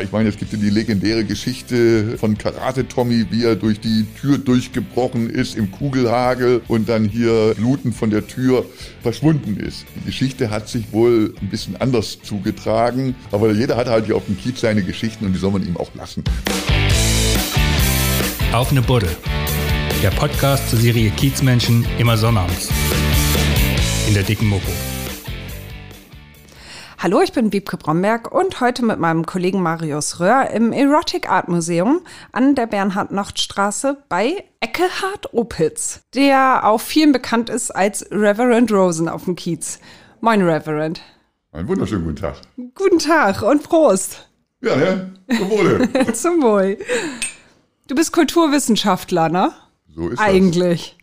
Ich meine, es gibt ja die legendäre Geschichte von Karate Tommy, wie er durch die Tür durchgebrochen ist im Kugelhagel und dann hier blutend von der Tür verschwunden ist. Die Geschichte hat sich wohl ein bisschen anders zugetragen, aber jeder hat halt hier auf dem Kiez seine Geschichten und die soll man ihm auch lassen. Auf eine Budde. Der Podcast zur Serie Kiezmenschen immer sonnabends. In der dicken Mopo. Hallo, ich bin Wiebke Bromberg und heute mit meinem Kollegen Marius Röhr im Erotic Art Museum an der Bernhard-Nocht-Straße bei Eckehard Opitz, der auch vielen bekannt ist als Reverend Rosen auf dem Kiez. Moin, Reverend. Einen wunderschönen guten Tag. Guten Tag und Prost. Ja, ne? Zum Wohle. Zum Wohl. Du bist Kulturwissenschaftler, ne? So ist Eigentlich.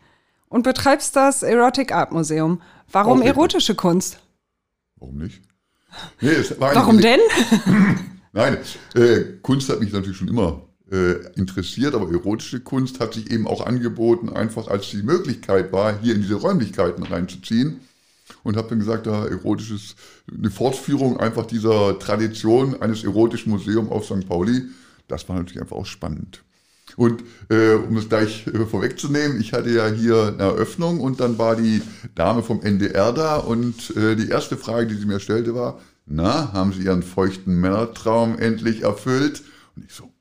Und betreibst das Erotic Art Museum. Warum erotische Kunst? das. Warum nicht? Nee, Warum denn? Nein, äh, Kunst hat mich natürlich schon immer äh, interessiert, aber erotische Kunst hat sich eben auch angeboten, einfach als die Möglichkeit war, hier in diese Räumlichkeiten reinzuziehen. Und habe dann gesagt, da erotisches, eine Fortführung einfach dieser Tradition eines erotischen Museums auf St. Pauli, das war natürlich einfach auch spannend. Und äh, um es gleich äh, vorwegzunehmen, ich hatte ja hier eine Eröffnung und dann war die Dame vom NDR da und äh, die erste Frage, die sie mir stellte, war, na, haben Sie Ihren feuchten Männertraum endlich erfüllt? Und ich so,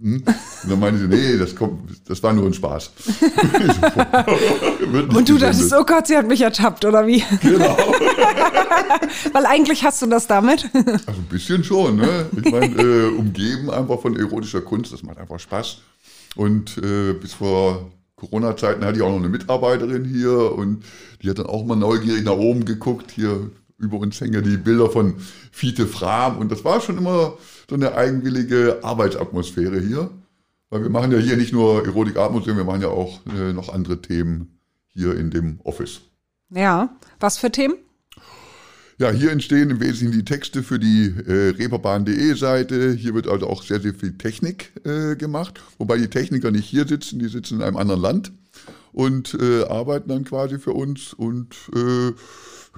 hm? Und dann meinte sie, nee, das, kommt, das war nur ein Spaß. Und du dachtest, oh Gott, sie hat mich ertappt, oder wie? Genau. Weil eigentlich hast du das damit. Also ein bisschen schon, ne? Ich meine, äh, umgeben einfach von erotischer Kunst, das macht einfach Spaß. Und äh, bis vor Corona-Zeiten hatte ich auch noch eine Mitarbeiterin hier und die hat dann auch mal neugierig nach oben geguckt. Hier über uns hängen ja die Bilder von Fiete Fram und das war schon immer so eine eigenwillige Arbeitsatmosphäre hier. Weil wir machen ja hier nicht nur Erotik Art Museum, wir machen ja auch äh, noch andere Themen hier in dem Office. Ja, was für Themen? Ja, hier entstehen im Wesentlichen die Texte für die äh, reeperbahn.de Seite. Hier wird also auch sehr, sehr viel Technik äh, gemacht, wobei die Techniker nicht hier sitzen, die sitzen in einem anderen Land und äh, arbeiten dann quasi für uns. Und äh,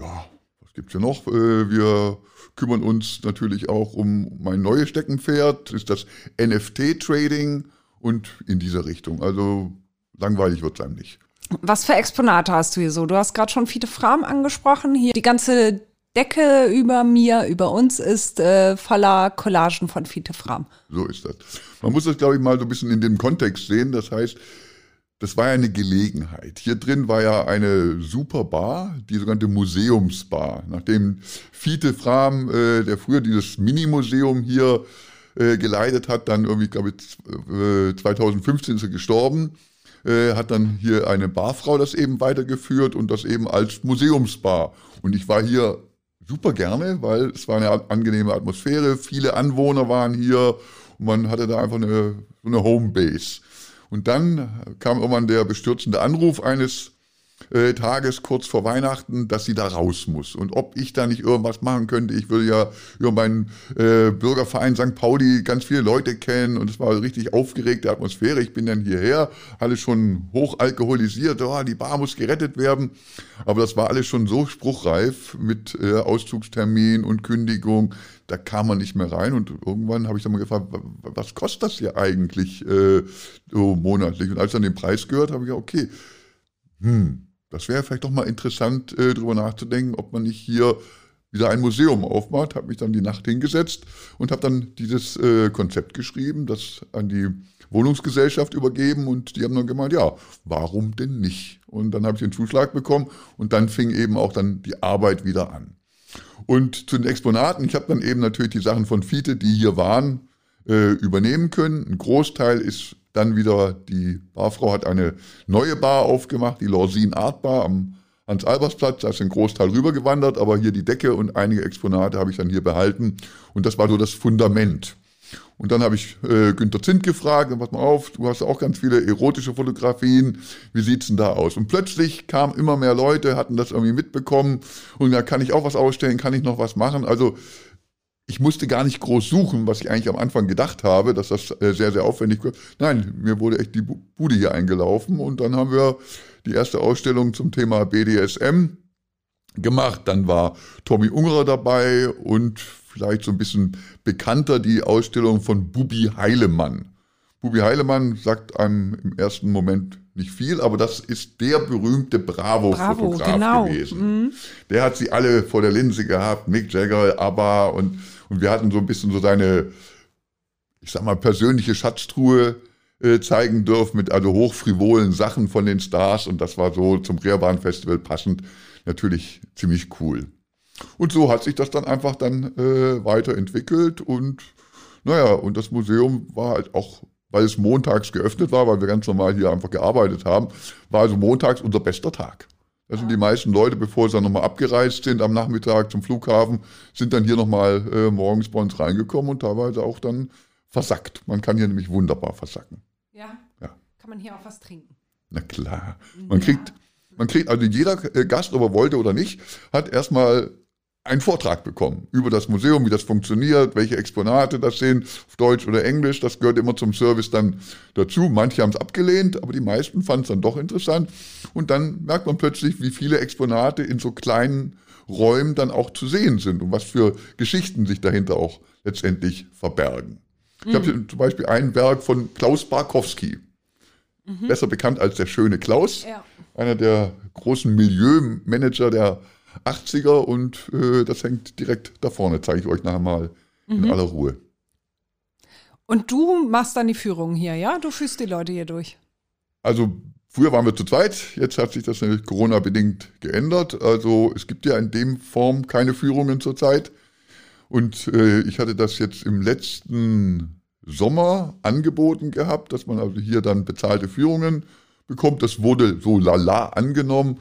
ja, was gibt's hier noch? Äh, wir kümmern uns natürlich auch um mein neues Steckenpferd, das ist das NFT-Trading und in dieser Richtung. Also langweilig wird's einem nicht. Was für Exponate hast du hier so? Du hast gerade schon Fiete Fram angesprochen. Hier die ganze Decke über mir, über uns ist äh, voller Collagen von Fiete Fram. So ist das. Man muss das, glaube ich, mal so ein bisschen in dem Kontext sehen. Das heißt, das war ja eine Gelegenheit. Hier drin war ja eine super Bar, die sogenannte Museumsbar. Nachdem Fiete Fram, äh, der früher dieses Mini-Museum hier äh, geleitet hat, dann irgendwie, glaube ich, äh, 2015 ist er gestorben, äh, hat dann hier eine Barfrau das eben weitergeführt und das eben als Museumsbar. Und ich war hier super gerne, weil es war eine angenehme Atmosphäre, viele Anwohner waren hier und man hatte da einfach eine, eine Homebase. Und dann kam irgendwann der bestürzende Anruf eines äh, Tages kurz vor Weihnachten, dass sie da raus muss. Und ob ich da nicht irgendwas machen könnte, ich würde ja über meinen äh, Bürgerverein St. Pauli ganz viele Leute kennen und es war eine richtig aufgeregte Atmosphäre. Ich bin dann hierher, alles schon hoch alkoholisiert, oh, die Bar muss gerettet werden. Aber das war alles schon so spruchreif mit äh, Auszugstermin und Kündigung, da kam man nicht mehr rein. Und irgendwann habe ich dann mal gefragt, wa- wa- was kostet das hier eigentlich äh, so monatlich? Und als ich dann den Preis gehört, habe ich gesagt, okay, hm, das wäre vielleicht doch mal interessant, äh, drüber nachzudenken, ob man nicht hier wieder ein Museum aufmacht. Habe mich dann die Nacht hingesetzt und habe dann dieses äh, Konzept geschrieben, das an die Wohnungsgesellschaft übergeben und die haben dann gemeint, ja, warum denn nicht? Und dann habe ich den Zuschlag bekommen und dann fing eben auch dann die Arbeit wieder an. Und zu den Exponaten, ich habe dann eben natürlich die Sachen von Fiete, die hier waren, äh, übernehmen können. Ein Großteil ist dann wieder, die Barfrau hat eine neue Bar aufgemacht, die Lorsin Art Bar am Hans-Albers-Platz. Da ist ein Großteil rübergewandert, aber hier die Decke und einige Exponate habe ich dann hier behalten. Und das war so das Fundament. Und dann habe ich äh, Günter Zint gefragt, pass mal auf, du hast auch ganz viele erotische Fotografien, wie sieht's denn da aus? Und plötzlich kamen immer mehr Leute, hatten das irgendwie mitbekommen und da kann ich auch was ausstellen, kann ich noch was machen? Also ich musste gar nicht groß suchen, was ich eigentlich am Anfang gedacht habe, dass das äh, sehr, sehr aufwendig wird. Nein, mir wurde echt die Bu- Bude hier eingelaufen und dann haben wir die erste Ausstellung zum Thema BDSM gemacht. Dann war Tommy Ungerer dabei und vielleicht so ein bisschen bekannter die Ausstellung von Bubi Heilemann. Bubi Heilemann sagt einem im ersten Moment nicht viel, aber das ist der berühmte Bravo-Fotograf Bravo, genau. gewesen. Der hat sie alle vor der Linse gehabt, Mick Jagger, ABBA und, und wir hatten so ein bisschen so seine, ich sag mal, persönliche Schatztruhe äh, zeigen dürfen mit also hochfrivolen Sachen von den Stars und das war so zum Reerbahn Festival passend natürlich ziemlich cool. Und so hat sich das dann einfach dann äh, weiterentwickelt und naja, und das Museum war halt auch, weil es montags geöffnet war, weil wir ganz normal hier einfach gearbeitet haben, war also montags unser bester Tag. Da sind die meisten Leute, bevor sie dann nochmal abgereist sind am Nachmittag zum Flughafen, sind dann hier nochmal äh, morgens bei uns reingekommen und teilweise auch dann versackt. Man kann hier nämlich wunderbar versacken. Ja. Ja. Kann man hier auch was trinken? Na klar. Man kriegt, man kriegt, also jeder äh, Gast, ob er wollte oder nicht, hat erstmal einen Vortrag bekommen über das Museum, wie das funktioniert, welche Exponate das sind, auf Deutsch oder Englisch. Das gehört immer zum Service dann dazu. Manche haben es abgelehnt, aber die meisten fanden es dann doch interessant. Und dann merkt man plötzlich, wie viele Exponate in so kleinen Räumen dann auch zu sehen sind und was für Geschichten sich dahinter auch letztendlich verbergen. Ich habe zum Beispiel ein Werk von Klaus Barkowski, besser bekannt als der schöne Klaus, Ja. einer der großen Milieumanager der 80er und äh, das hängt direkt da vorne, zeige ich euch nachher mal in aller Ruhe. Und du machst dann die Führung hier, ja? Du führst die Leute hier durch. Also früher waren wir zu zweit, jetzt hat sich das natürlich Corona-bedingt geändert. Also es gibt ja in dem Form keine Führungen zurzeit. Und äh, ich hatte das jetzt im letzten Sommer angeboten gehabt, dass man also hier dann bezahlte Führungen bekommt. Das wurde so lala angenommen,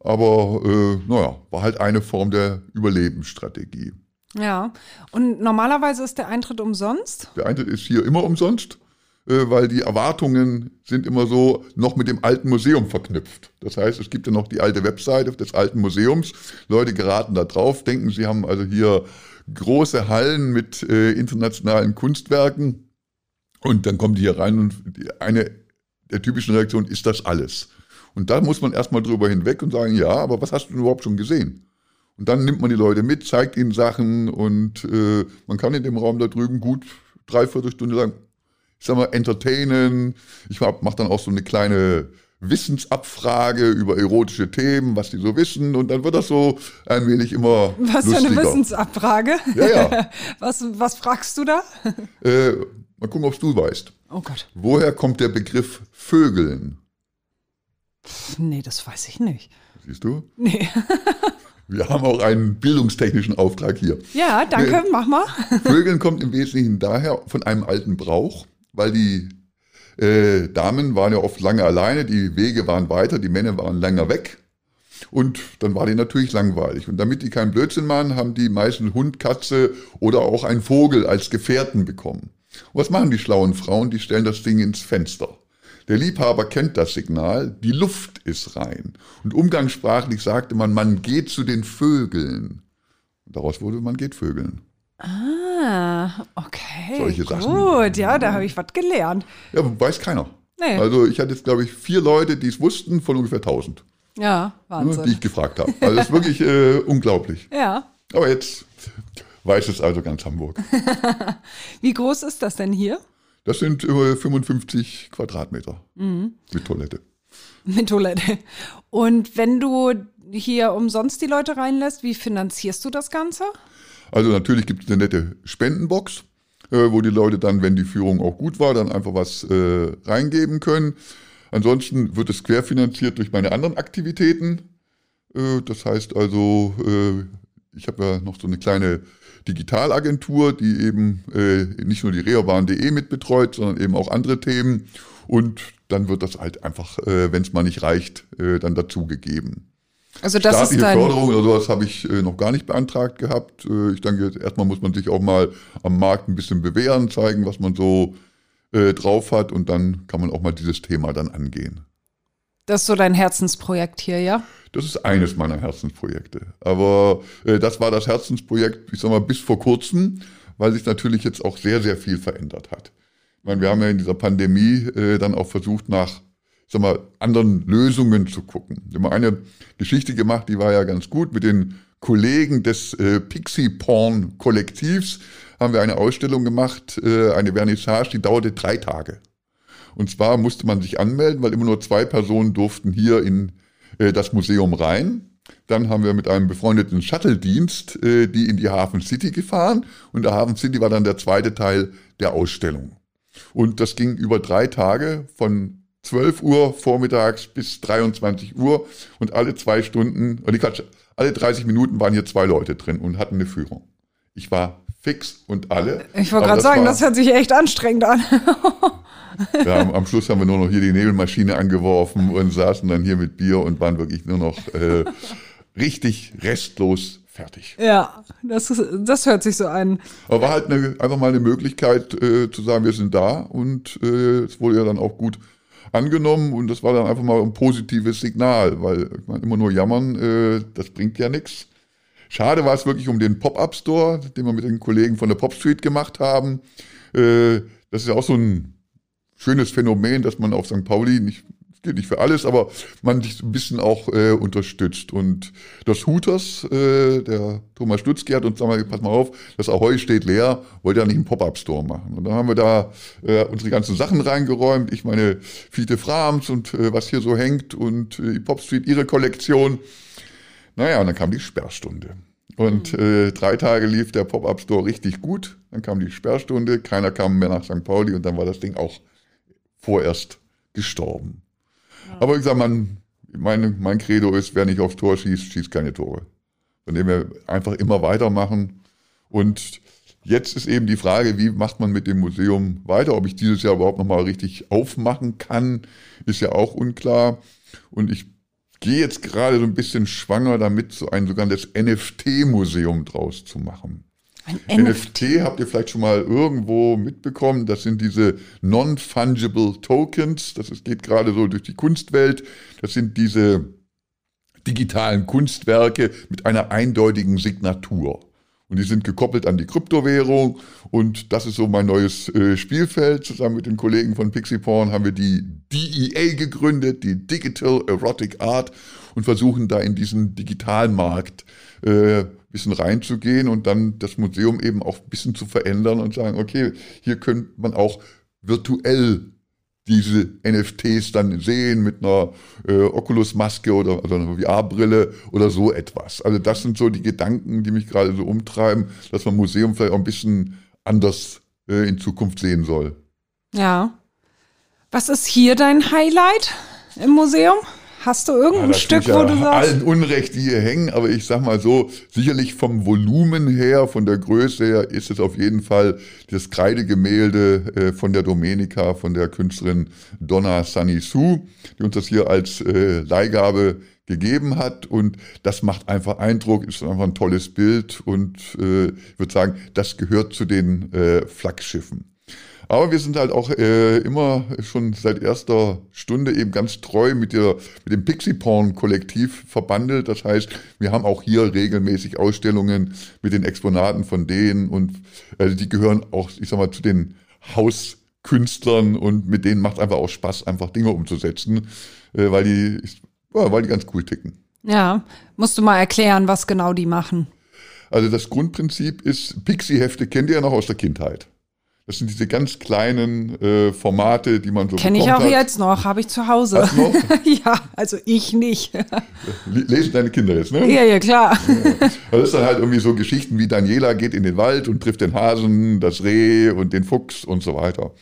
aber äh, naja, war halt eine Form der Überlebensstrategie. Ja. Und normalerweise ist der Eintritt umsonst? Der Eintritt ist hier immer umsonst, äh, weil die Erwartungen sind immer so noch mit dem alten Museum verknüpft. Das heißt, es gibt ja noch die alte Webseite des alten Museums. Leute geraten da drauf, denken, sie haben also hier große Hallen mit äh, internationalen Kunstwerken und dann kommen die hier rein und eine der typischen Reaktionen ist das alles. Und da muss man erstmal drüber hinweg und sagen, ja, aber was hast du denn überhaupt schon gesehen? Und dann nimmt man die Leute mit, zeigt ihnen Sachen und äh, man kann in dem Raum da drüben gut dreiviertel Stunde lang, ich sag mal, entertainen. Ich mache dann auch so eine kleine Wissensabfrage über erotische Themen, was die so wissen. Und dann wird das so ein wenig immer Was für lustiger. eine Wissensabfrage? Ja, ja. Was, was fragst du da? Äh, mal gucken, ob du weißt. Oh Gott. Woher kommt der Begriff Vögeln? Nee, das weiß ich nicht. Siehst du? Nee. Wir haben auch einen bildungstechnischen Auftrag hier. Ja, danke, mach mal. Vögeln kommt im Wesentlichen daher von einem alten Brauch, weil die äh, Damen waren ja oft lange alleine, die Wege waren weiter, die Männer waren länger weg. Und dann war die natürlich langweilig. Und damit die keinen Blödsinn machen, haben die meisten Hund, Katze oder auch einen Vogel als Gefährten bekommen. Und was machen die schlauen Frauen? Die stellen das Ding ins Fenster. Der Liebhaber kennt das Signal, die Luft ist rein. Und umgangssprachlich sagte man, man geht zu den Vögeln. Und daraus wurde, man geht Vögeln. Ah, okay. Solche Sachen. Gut, ja, da habe ich was gelernt. Ja, weiß keiner. Nee. Also ich hatte jetzt, glaube ich, vier Leute, die es wussten, von ungefähr 1000, Ja, ne, die Wahnsinn. ich gefragt habe. Also das ist wirklich äh, unglaublich. Ja. Aber jetzt weiß es also ganz Hamburg. Wie groß ist das denn hier? Das sind äh, 55 Quadratmeter Mhm. mit Toilette. Mit Toilette. Und wenn du hier umsonst die Leute reinlässt, wie finanzierst du das Ganze? Also natürlich gibt es eine nette Spendenbox, äh, wo die Leute dann, wenn die Führung auch gut war, dann einfach was äh, reingeben können. Ansonsten wird es querfinanziert durch meine anderen Aktivitäten. Äh, das heißt also, äh, ich habe ja noch so eine kleine Digitalagentur, die eben äh, nicht nur die reerbahn.de mitbetreut, sondern eben auch andere Themen. Und dann wird das halt einfach, äh, wenn es mal nicht reicht, äh, dann dazugegeben. Also das ist Staatliche dein. Förderung oder sowas habe ich äh, noch gar nicht beantragt gehabt. Äh, ich denke, erstmal muss man sich auch mal am Markt ein bisschen bewähren, zeigen, was man so äh, drauf hat und dann kann man auch mal dieses Thema dann angehen. Das ist so dein Herzensprojekt hier, ja? Das ist eines meiner Herzensprojekte. Aber äh, das war das Herzensprojekt, ich sag mal, bis vor kurzem, weil sich natürlich jetzt auch sehr, sehr viel verändert hat. Ich meine, wir haben ja in dieser Pandemie äh, dann auch versucht, nach ich sag mal, anderen Lösungen zu gucken. Wir haben eine Geschichte gemacht, die war ja ganz gut mit den Kollegen des äh, Pixie Porn Kollektivs haben wir eine Ausstellung gemacht, äh, eine Vernissage, die dauerte drei Tage. Und zwar musste man sich anmelden, weil immer nur zwei Personen durften hier in äh, das Museum rein. Dann haben wir mit einem befreundeten Shuttle-Dienst äh, die in die Hafen City gefahren. Und der Hafen City war dann der zweite Teil der Ausstellung. Und das ging über drei Tage von 12 Uhr vormittags bis 23 Uhr und alle zwei Stunden, oder Quatsch, alle 30 Minuten waren hier zwei Leute drin und hatten eine Führung. Ich war fix und alle. Ich wollte gerade sagen, war, das hört sich echt anstrengend an. ja, am, am, Schluss haben wir nur noch hier die Nebelmaschine angeworfen und saßen dann hier mit Bier und waren wirklich nur noch äh, richtig restlos fertig. Ja, das, ist, das hört sich so an. Aber war halt eine, einfach mal eine Möglichkeit äh, zu sagen, wir sind da und äh, es wurde ja dann auch gut angenommen und das war dann einfach mal ein positives Signal, weil meine, immer nur jammern, äh, das bringt ja nichts. Schade war es wirklich um den Pop-Up-Store, den wir mit den Kollegen von der Pop Street gemacht haben. Äh, das ist ja auch so ein schönes Phänomen, dass man auf St. Pauli nicht gilt nicht für alles, aber man sich ein bisschen auch äh, unterstützt. Und das Hooters, äh, der Thomas Stutzki hat uns gesagt, pass mal auf, das Ahoi steht leer, wollt ihr nicht einen Pop-Up-Store machen? Und dann haben wir da äh, unsere ganzen Sachen reingeräumt, ich meine Fiete Frams und äh, was hier so hängt und äh, die Pop Street, ihre Kollektion. Naja, und dann kam die Sperrstunde. Und mhm. äh, drei Tage lief der Pop-Up-Store richtig gut. Dann kam die Sperrstunde, keiner kam mehr nach St. Pauli und dann war das Ding auch vorerst gestorben. Aber ich sage, man, mein, mein Credo ist, wer nicht aufs Tor schießt, schießt keine Tore. Von dem wir einfach immer weitermachen. Und jetzt ist eben die Frage, wie macht man mit dem Museum weiter? Ob ich dieses Jahr überhaupt nochmal richtig aufmachen kann, ist ja auch unklar. Und ich gehe jetzt gerade so ein bisschen schwanger damit, so ein sogenanntes NFT-Museum draus zu machen. Ein NFT. NFT habt ihr vielleicht schon mal irgendwo mitbekommen. Das sind diese Non-Fungible Tokens. Das geht gerade so durch die Kunstwelt. Das sind diese digitalen Kunstwerke mit einer eindeutigen Signatur. Und die sind gekoppelt an die Kryptowährung. Und das ist so mein neues äh, Spielfeld. Zusammen mit den Kollegen von Pixie Porn haben wir die DEA gegründet, die Digital Erotic Art, und versuchen da in diesen Digitalmarkt äh, bisschen reinzugehen und dann das Museum eben auch ein bisschen zu verändern und sagen, okay, hier könnte man auch virtuell diese NFTs dann sehen mit einer äh, Oculus-Maske oder also einer VR-Brille oder so etwas. Also das sind so die Gedanken, die mich gerade so umtreiben, dass man Museum vielleicht auch ein bisschen anders äh, in Zukunft sehen soll. Ja. Was ist hier dein Highlight im Museum? Hast du irgendein ja, Stück, wo du sagst? Allen Unrecht, die hier hängen, aber ich sag mal so, sicherlich vom Volumen her, von der Größe her, ist es auf jeden Fall das Kreidegemälde äh, von der Domenica, von der Künstlerin Donna Sunny Sue, die uns das hier als äh, Leihgabe gegeben hat und das macht einfach Eindruck, ist einfach ein tolles Bild und äh, ich würde sagen, das gehört zu den Flaggschiffen. Aber wir sind halt auch äh, immer schon seit erster Stunde eben ganz treu mit, der, mit dem Pixie Porn Kollektiv verbandelt. Das heißt, wir haben auch hier regelmäßig Ausstellungen mit den Exponaten von denen und also die gehören auch, ich sag mal, zu den Hauskünstlern und mit denen macht einfach auch Spaß, einfach Dinge umzusetzen, äh, weil die, ja, weil die ganz cool ticken. Ja, musst du mal erklären, was genau die machen. Also das Grundprinzip ist, Pixie-Hefte kennt ihr ja noch aus der Kindheit. Das sind diese ganz kleinen äh, Formate, die man so Kenne ich auch hat. jetzt noch, habe ich zu Hause. Hast noch? ja, also ich nicht. Lesen deine Kinder jetzt, ne? Ja, ja, klar. Ja. Das ist dann halt irgendwie so Geschichten wie Daniela geht in den Wald und trifft den Hasen, das Reh und den Fuchs und so weiter.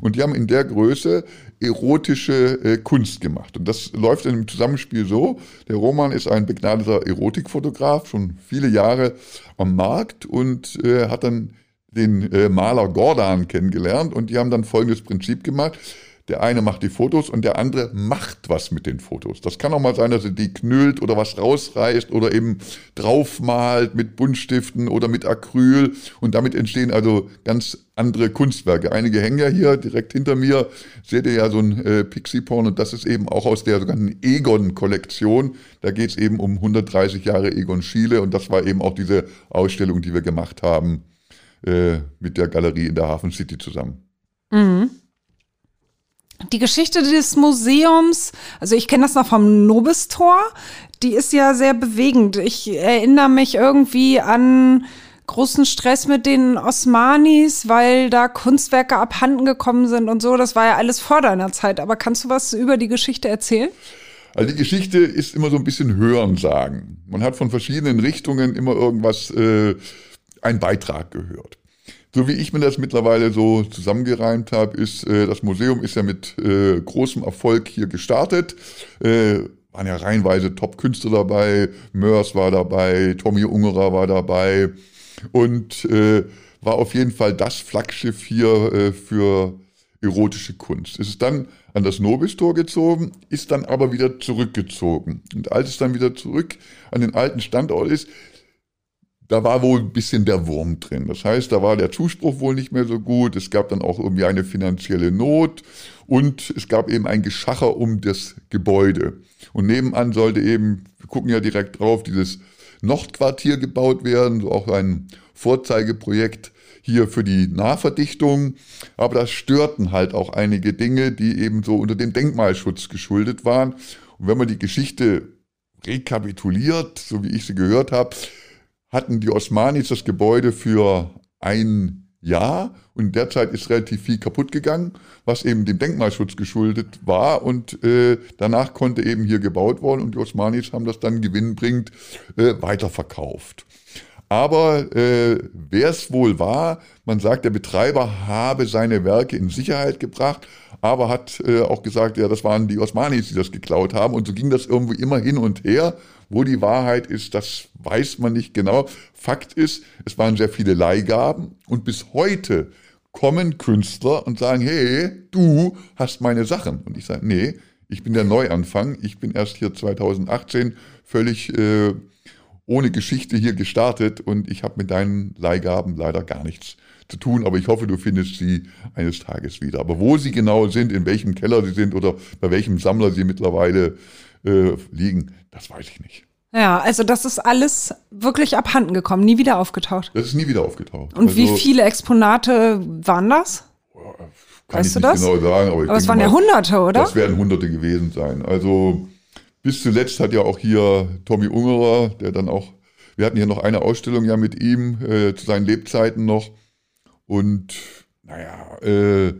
Und die haben in der Größe erotische äh, Kunst gemacht. Und das läuft in einem Zusammenspiel so. Der Roman ist ein begnadeter Erotikfotograf, schon viele Jahre am Markt und äh, hat dann den äh, Maler Gordan kennengelernt und die haben dann folgendes Prinzip gemacht. Der eine macht die Fotos und der andere macht was mit den Fotos. Das kann auch mal sein, dass er die knüllt oder was rausreißt oder eben draufmalt mit Buntstiften oder mit Acryl und damit entstehen also ganz andere Kunstwerke. Einige hängen ja hier direkt hinter mir. Seht ihr ja so ein äh, Pixie-Porn und das ist eben auch aus der sogenannten Egon-Kollektion. Da geht es eben um 130 Jahre Egon Schiele und das war eben auch diese Ausstellung, die wir gemacht haben äh, mit der Galerie in der Hafen City zusammen. Mhm. die Geschichte des Museums, also ich kenne das noch vom Nobistor, die ist ja sehr bewegend. Ich erinnere mich irgendwie an großen Stress mit den Osmanis, weil da Kunstwerke abhanden gekommen sind und so. Das war ja alles vor deiner Zeit. Aber kannst du was über die Geschichte erzählen? Also die Geschichte ist immer so ein bisschen Hörensagen. Man hat von verschiedenen Richtungen immer irgendwas, äh, einen Beitrag gehört. So wie ich mir das mittlerweile so zusammengereimt habe, ist, äh, das Museum ist ja mit äh, großem Erfolg hier gestartet. Äh, waren ja reihenweise Top-Künstler dabei, Mörs war dabei, Tommy Ungerer war dabei und äh, war auf jeden Fall das Flaggschiff hier äh, für erotische Kunst. Es ist dann an das Nobistor gezogen, ist dann aber wieder zurückgezogen. Und als es dann wieder zurück an den alten Standort ist, da war wohl ein bisschen der Wurm drin. Das heißt, da war der Zuspruch wohl nicht mehr so gut. Es gab dann auch irgendwie eine finanzielle Not und es gab eben ein Geschacher um das Gebäude. Und nebenan sollte eben, wir gucken ja direkt drauf, dieses Nordquartier gebaut werden, so auch ein Vorzeigeprojekt hier für die Nahverdichtung. Aber das störten halt auch einige Dinge, die eben so unter dem Denkmalschutz geschuldet waren. Und wenn man die Geschichte rekapituliert, so wie ich sie gehört habe, hatten die Osmanis das Gebäude für ein Jahr und derzeit ist relativ viel kaputt gegangen, was eben dem Denkmalschutz geschuldet war und äh, danach konnte eben hier gebaut worden und die Osmanis haben das dann gewinnbringend äh, weiterverkauft. Aber äh, wer es wohl war, man sagt, der Betreiber habe seine Werke in Sicherheit gebracht, aber hat äh, auch gesagt, ja, das waren die Osmanis, die das geklaut haben. Und so ging das irgendwie immer hin und her. Wo die Wahrheit ist, das weiß man nicht genau. Fakt ist, es waren sehr viele Leihgaben und bis heute kommen Künstler und sagen, hey, du hast meine Sachen. Und ich sage, nee, ich bin der Neuanfang. Ich bin erst hier 2018 völlig äh, ohne Geschichte hier gestartet und ich habe mit deinen Leihgaben leider gar nichts zu tun, aber ich hoffe, du findest sie eines Tages wieder. Aber wo sie genau sind, in welchem Keller sie sind oder bei welchem Sammler sie mittlerweile äh, liegen, das weiß ich nicht. Ja, also das ist alles wirklich abhanden gekommen, nie wieder aufgetaucht. Das ist nie wieder aufgetaucht. Und also, wie viele Exponate waren das? Kann weißt ich nicht das? genau sagen, aber, aber es waren mal, ja Hunderte, oder? Das werden Hunderte gewesen sein. Also bis zuletzt hat ja auch hier Tommy Ungerer, der dann auch, wir hatten hier noch eine Ausstellung ja mit ihm äh, zu seinen Lebzeiten noch. Und naja, äh,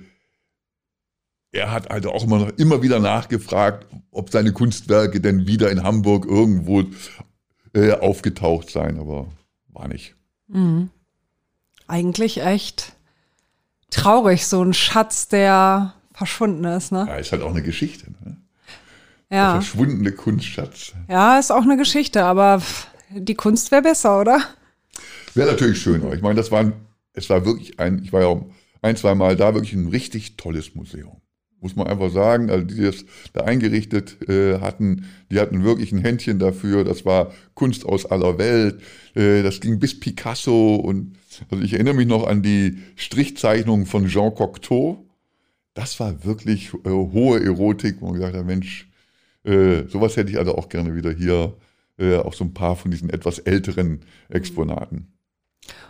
er hat also auch immer noch immer wieder nachgefragt, ob seine Kunstwerke denn wieder in Hamburg irgendwo äh, aufgetaucht seien, aber war nicht. Mhm. Eigentlich echt traurig, so ein Schatz, der verschwunden ist, ne? Ja, ist halt auch eine Geschichte, ne? Ja. Der verschwundene Kunstschatz. Ja, ist auch eine Geschichte, aber die Kunst wäre besser, oder? Wäre natürlich schöner. Ich meine, das war, es war wirklich ein, ich war ja ein, zwei Mal da, wirklich ein richtig tolles Museum muss man einfach sagen. Also die das da eingerichtet äh, hatten, die hatten wirklich ein Händchen dafür. Das war Kunst aus aller Welt. Äh, das ging bis Picasso und also ich erinnere mich noch an die Strichzeichnungen von Jean Cocteau. Das war wirklich äh, hohe Erotik, wo man gesagt hat, Mensch, äh, sowas hätte ich also auch gerne wieder hier, äh, auch so ein paar von diesen etwas älteren Exponaten.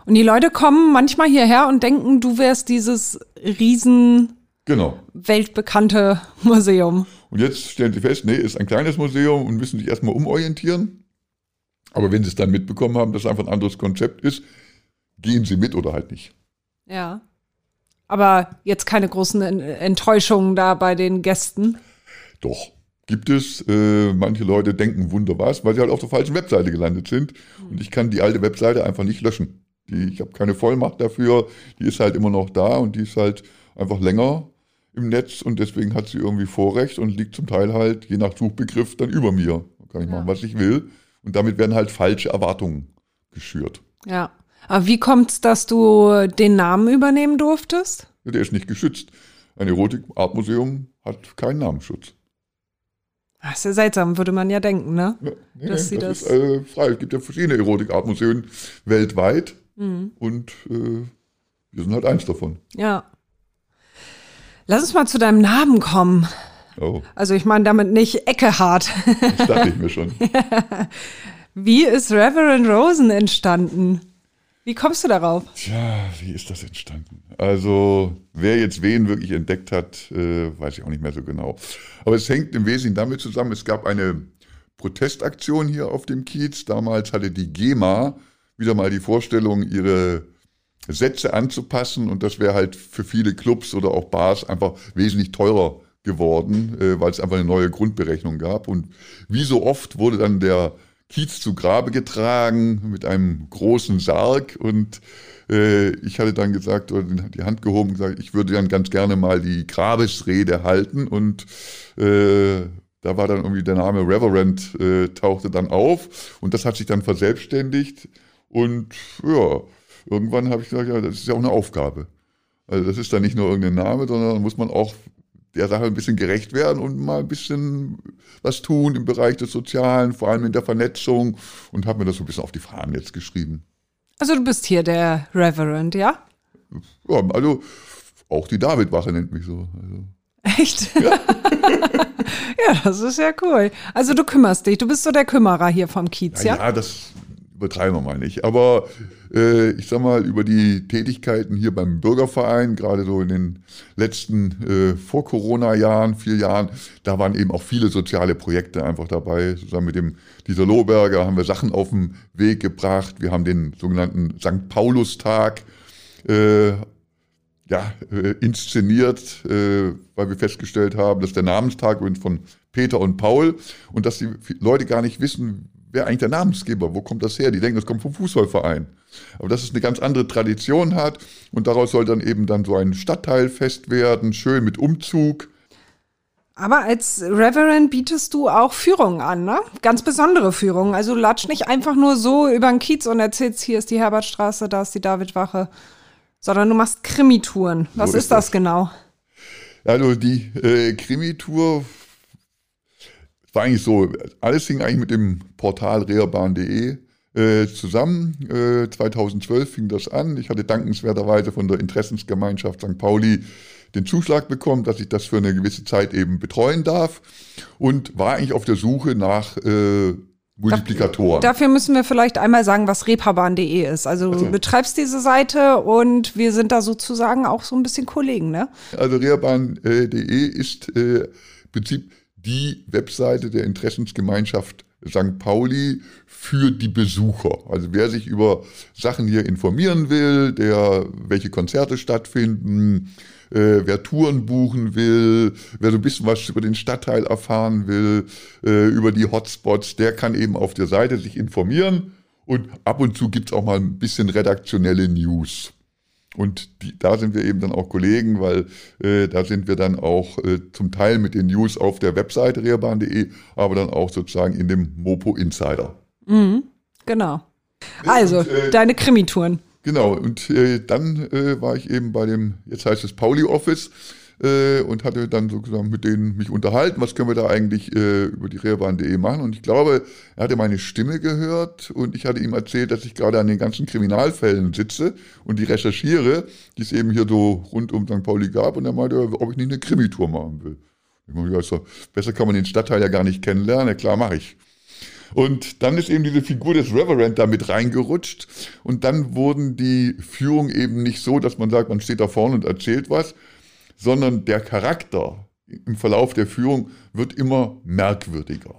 Und die Leute kommen manchmal hierher und denken, du wärst dieses riesen Genau. Weltbekannte Museum. Und jetzt stellen Sie fest, nee, ist ein kleines Museum und müssen sich erstmal umorientieren. Aber wenn Sie es dann mitbekommen haben, dass es einfach ein anderes Konzept ist, gehen Sie mit oder halt nicht. Ja. Aber jetzt keine großen Enttäuschungen da bei den Gästen. Doch, gibt es. Äh, manche Leute denken Wunder was, weil sie halt auf der falschen Webseite gelandet sind. Und ich kann die alte Webseite einfach nicht löschen. Die, ich habe keine Vollmacht dafür. Die ist halt immer noch da und die ist halt einfach länger im Netz und deswegen hat sie irgendwie Vorrecht und liegt zum Teil halt, je nach Suchbegriff, dann über mir. Da kann ich ja. machen, was ich will. Und damit werden halt falsche Erwartungen geschürt. Ja. Aber wie kommt es, dass du den Namen übernehmen durftest? Ja, der ist nicht geschützt. Ein Erotik-Artmuseum hat keinen Namensschutz. Das ist ja seltsam, würde man ja denken, ne? Ja, nee, dass nee, das, das, ist äh, frei. Es gibt ja verschiedene Erotik-Artmuseen weltweit mhm. und äh, wir sind halt eins davon. Ja. Lass uns mal zu deinem Namen kommen. Oh. Also ich meine damit nicht Eckehard. Das dachte ich mir schon. Wie ist Reverend Rosen entstanden? Wie kommst du darauf? Tja, wie ist das entstanden? Also, wer jetzt wen wirklich entdeckt hat, äh, weiß ich auch nicht mehr so genau. Aber es hängt im Wesentlichen damit zusammen, es gab eine Protestaktion hier auf dem Kiez. Damals hatte die GEMA wieder mal die Vorstellung, ihre Sätze anzupassen und das wäre halt für viele Clubs oder auch Bars einfach wesentlich teurer geworden, äh, weil es einfach eine neue Grundberechnung gab. Und wie so oft wurde dann der Kiez zu Grabe getragen mit einem großen Sarg und äh, ich hatte dann gesagt, oder die Hand gehoben und gesagt, ich würde dann ganz gerne mal die Grabesrede halten und äh, da war dann irgendwie der Name Reverend äh, tauchte dann auf und das hat sich dann verselbstständigt und ja, irgendwann habe ich gesagt, ja, das ist ja auch eine Aufgabe. Also das ist dann nicht nur irgendein Name, sondern muss man auch der Sache ein bisschen gerecht werden und mal ein bisschen was tun im Bereich des Sozialen, vor allem in der Vernetzung und habe mir das so ein bisschen auf die Fahnen jetzt geschrieben. Also du bist hier der Reverend, ja? Ja, also auch die Davidwache nennt mich so. Also. Echt? Ja. ja, das ist ja cool. Also du kümmerst dich, du bist so der Kümmerer hier vom Kiez, ja? Ja, das übertreiben wir mal nicht. Aber äh, ich sag mal, über die Tätigkeiten hier beim Bürgerverein, gerade so in den letzten äh, Vor-Corona-Jahren, vier Jahren, da waren eben auch viele soziale Projekte einfach dabei. Zusammen mit dem Dieter Lohberger haben wir Sachen auf den Weg gebracht. Wir haben den sogenannten St. Paulus-Tag äh, ja, äh, inszeniert, äh, weil wir festgestellt haben, dass der Namenstag von Peter und Paul und dass die Leute gar nicht wissen, wer eigentlich der Namensgeber, wo kommt das her? Die denken, das kommt vom Fußballverein. Aber dass es eine ganz andere Tradition hat und daraus soll dann eben dann so ein Stadtteilfest werden, schön mit Umzug. Aber als Reverend bietest du auch Führungen an, ne? Ganz besondere Führungen. Also du latsch nicht einfach nur so über den Kiez und erzählst, hier ist die Herbertstraße, da ist die Davidwache, sondern du machst Krimitouren. Was so ist, ist das, das genau? Also die äh, Krimitour war eigentlich so, alles hing eigentlich mit dem Portal reerbahn.de äh, zusammen. Äh, 2012 fing das an. Ich hatte dankenswerterweise von der Interessensgemeinschaft St. Pauli den Zuschlag bekommen, dass ich das für eine gewisse Zeit eben betreuen darf und war eigentlich auf der Suche nach äh, Multiplikatoren. Dafür müssen wir vielleicht einmal sagen, was reeperbahn.de ist. Also du betreibst diese Seite und wir sind da sozusagen auch so ein bisschen Kollegen, ne? Also reeperbahn.de ist äh, im Prinzip die Webseite der Interessensgemeinschaft St. Pauli für die Besucher. Also wer sich über Sachen hier informieren will, der welche Konzerte stattfinden, äh, wer Touren buchen will, wer so ein bisschen was über den Stadtteil erfahren will, äh, über die Hotspots, der kann eben auf der Seite sich informieren und ab und zu gibt's auch mal ein bisschen redaktionelle News. Und die, da sind wir eben dann auch Kollegen, weil äh, da sind wir dann auch äh, zum Teil mit den News auf der Webseite reerbahn.de, aber dann auch sozusagen in dem Mopo Insider. Mhm, genau. Also, und, äh, deine Krimitouren. Genau, und äh, dann äh, war ich eben bei dem, jetzt heißt es Pauli Office, äh, und hatte dann sozusagen mit denen mich unterhalten, was können wir da eigentlich äh, über die Reerbahn.de machen. Und ich glaube, er hatte meine Stimme gehört und ich hatte ihm erzählt, dass ich gerade an den ganzen Kriminalfällen sitze und die recherchiere, die es eben hier so rund um St. Pauli gab. Und er meinte, ob ich nicht eine Krimitour machen will. Ich meine, ja, besser kann man den Stadtteil ja gar nicht kennenlernen. Ja, klar, mache ich. Und dann ist eben diese Figur des Reverend da mit reingerutscht. Und dann wurden die Führungen eben nicht so, dass man sagt, man steht da vorne und erzählt was, sondern der Charakter im Verlauf der Führung wird immer merkwürdiger.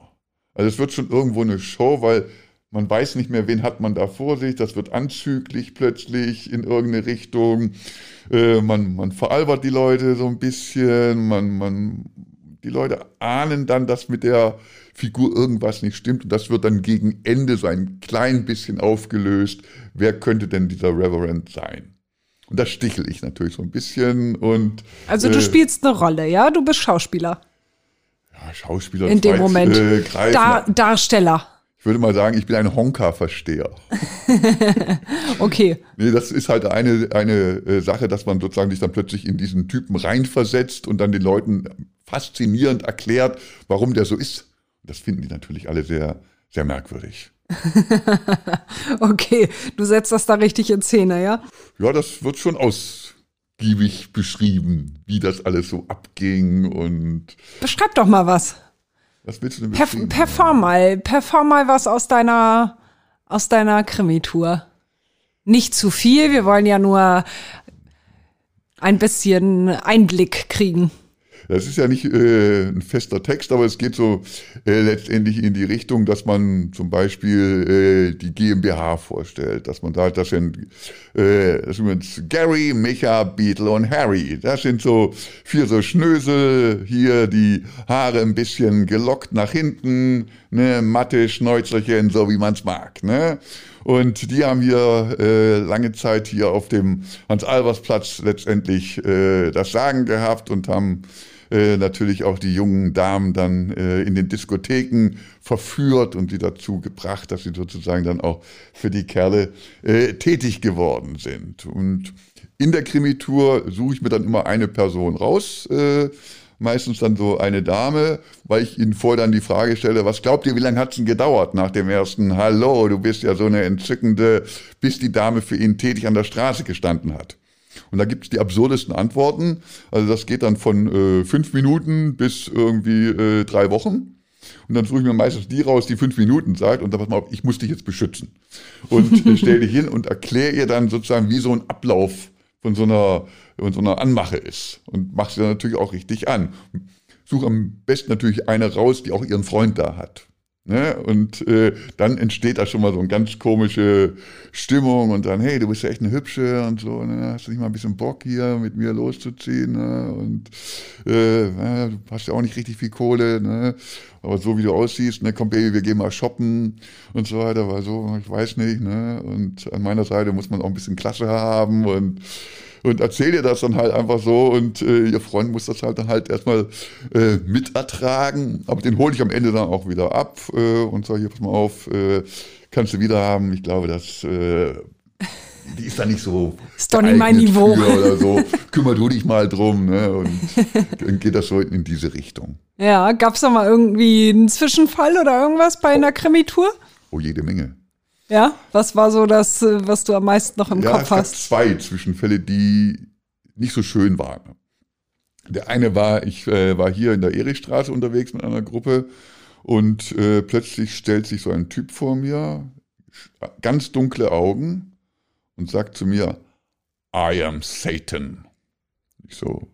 Also es wird schon irgendwo eine Show, weil man weiß nicht mehr, wen hat man da vor sich. Das wird anzüglich plötzlich in irgendeine Richtung. Äh, man, man veralbert die Leute so ein bisschen. Man, man, die Leute ahnen dann, dass mit der Figur irgendwas nicht stimmt. Und das wird dann gegen Ende so ein klein bisschen aufgelöst. Wer könnte denn dieser Reverend sein? Und da stichel ich natürlich so ein bisschen und. Also du äh, spielst eine Rolle, ja? Du bist Schauspieler. Ja, Schauspieler. In dem Moment. Äh, Dar Darsteller. Ich würde mal sagen, ich bin ein Honka-Versteher. okay. Nee, das ist halt eine, eine äh, Sache, dass man sozusagen sich dann plötzlich in diesen Typen reinversetzt und dann den Leuten faszinierend erklärt, warum der so ist. Das finden die natürlich alle sehr, sehr merkwürdig. okay, du setzt das da richtig in Szene, ja? Ja, das wird schon ausgiebig beschrieben, wie das alles so abging und. Beschreib doch mal was. Was willst du denn beschreiben? Per perform mal, perform mal was aus deiner, aus deiner Krimitour. nicht zu viel. Wir wollen ja nur ein bisschen Einblick kriegen. Das ist ja nicht äh, ein fester Text, aber es geht so äh, letztendlich in die Richtung, dass man zum Beispiel äh, die GmbH vorstellt, dass man sagt, das sind, äh, das sind Gary, Micha, Beetle und Harry. Das sind so vier so Schnösel, hier die Haare ein bisschen gelockt nach hinten, ne, matte Schnäuzerchen, so wie man's mag. Ne? Und die haben hier äh, lange Zeit hier auf dem Hans-Albers-Platz letztendlich äh, das Sagen gehabt und haben äh, natürlich auch die jungen Damen dann äh, in den Diskotheken verführt und sie dazu gebracht, dass sie sozusagen dann auch für die Kerle äh, tätig geworden sind. Und in der Krimitur suche ich mir dann immer eine Person raus. Äh, meistens dann so eine Dame, weil ich ihnen vorher dann die Frage stelle, was glaubt ihr, wie lange hat es denn gedauert nach dem ersten Hallo, du bist ja so eine entzückende, bis die Dame für ihn tätig an der Straße gestanden hat. Und da gibt es die absurdesten Antworten. Also das geht dann von äh, fünf Minuten bis irgendwie äh, drei Wochen. Und dann suche ich mir meistens die raus, die fünf Minuten sagt und dann pass mal auf, ich muss dich jetzt beschützen. Und äh, stell dich hin und erkläre ihr dann sozusagen, wie so ein Ablauf von so einer, von so einer Anmache ist. Und mach sie dann natürlich auch richtig an. Suche am besten natürlich eine raus, die auch ihren Freund da hat. Ne? Und äh, dann entsteht da schon mal so eine ganz komische Stimmung und dann, hey, du bist ja echt eine Hübsche und so, ne? hast du nicht mal ein bisschen Bock hier mit mir loszuziehen? Ne? Und äh, du hast ja auch nicht richtig viel Kohle, ne? aber so wie du aussiehst, ne, komm Baby, wir gehen mal shoppen und so weiter, weil so, ich weiß nicht, ne? Und an meiner Seite muss man auch ein bisschen Klasse haben und und erzähle ihr das dann halt einfach so und äh, ihr Freund muss das halt dann halt erstmal äh, mitertragen, aber den hole ich am Ende dann auch wieder ab äh, und sage hier, pass mal auf, äh, kannst du wieder haben. Ich glaube, das äh, die ist da nicht so. Ist doch nicht mein Niveau. Oder so. Kümmer du dich mal drum. Ne? Und dann geht das so in diese Richtung. Ja, gab es da mal irgendwie einen Zwischenfall oder irgendwas bei einer Krimitur? Oh, jede Menge. Ja, was war so das, äh, was du am meisten noch im ja, Kopf es hast? Gab zwei Zwischenfälle, die nicht so schön waren. Der eine war, ich äh, war hier in der Erichstraße unterwegs mit einer Gruppe und äh, plötzlich stellt sich so ein Typ vor mir, ganz dunkle Augen und sagt zu mir, I am Satan. Ich so,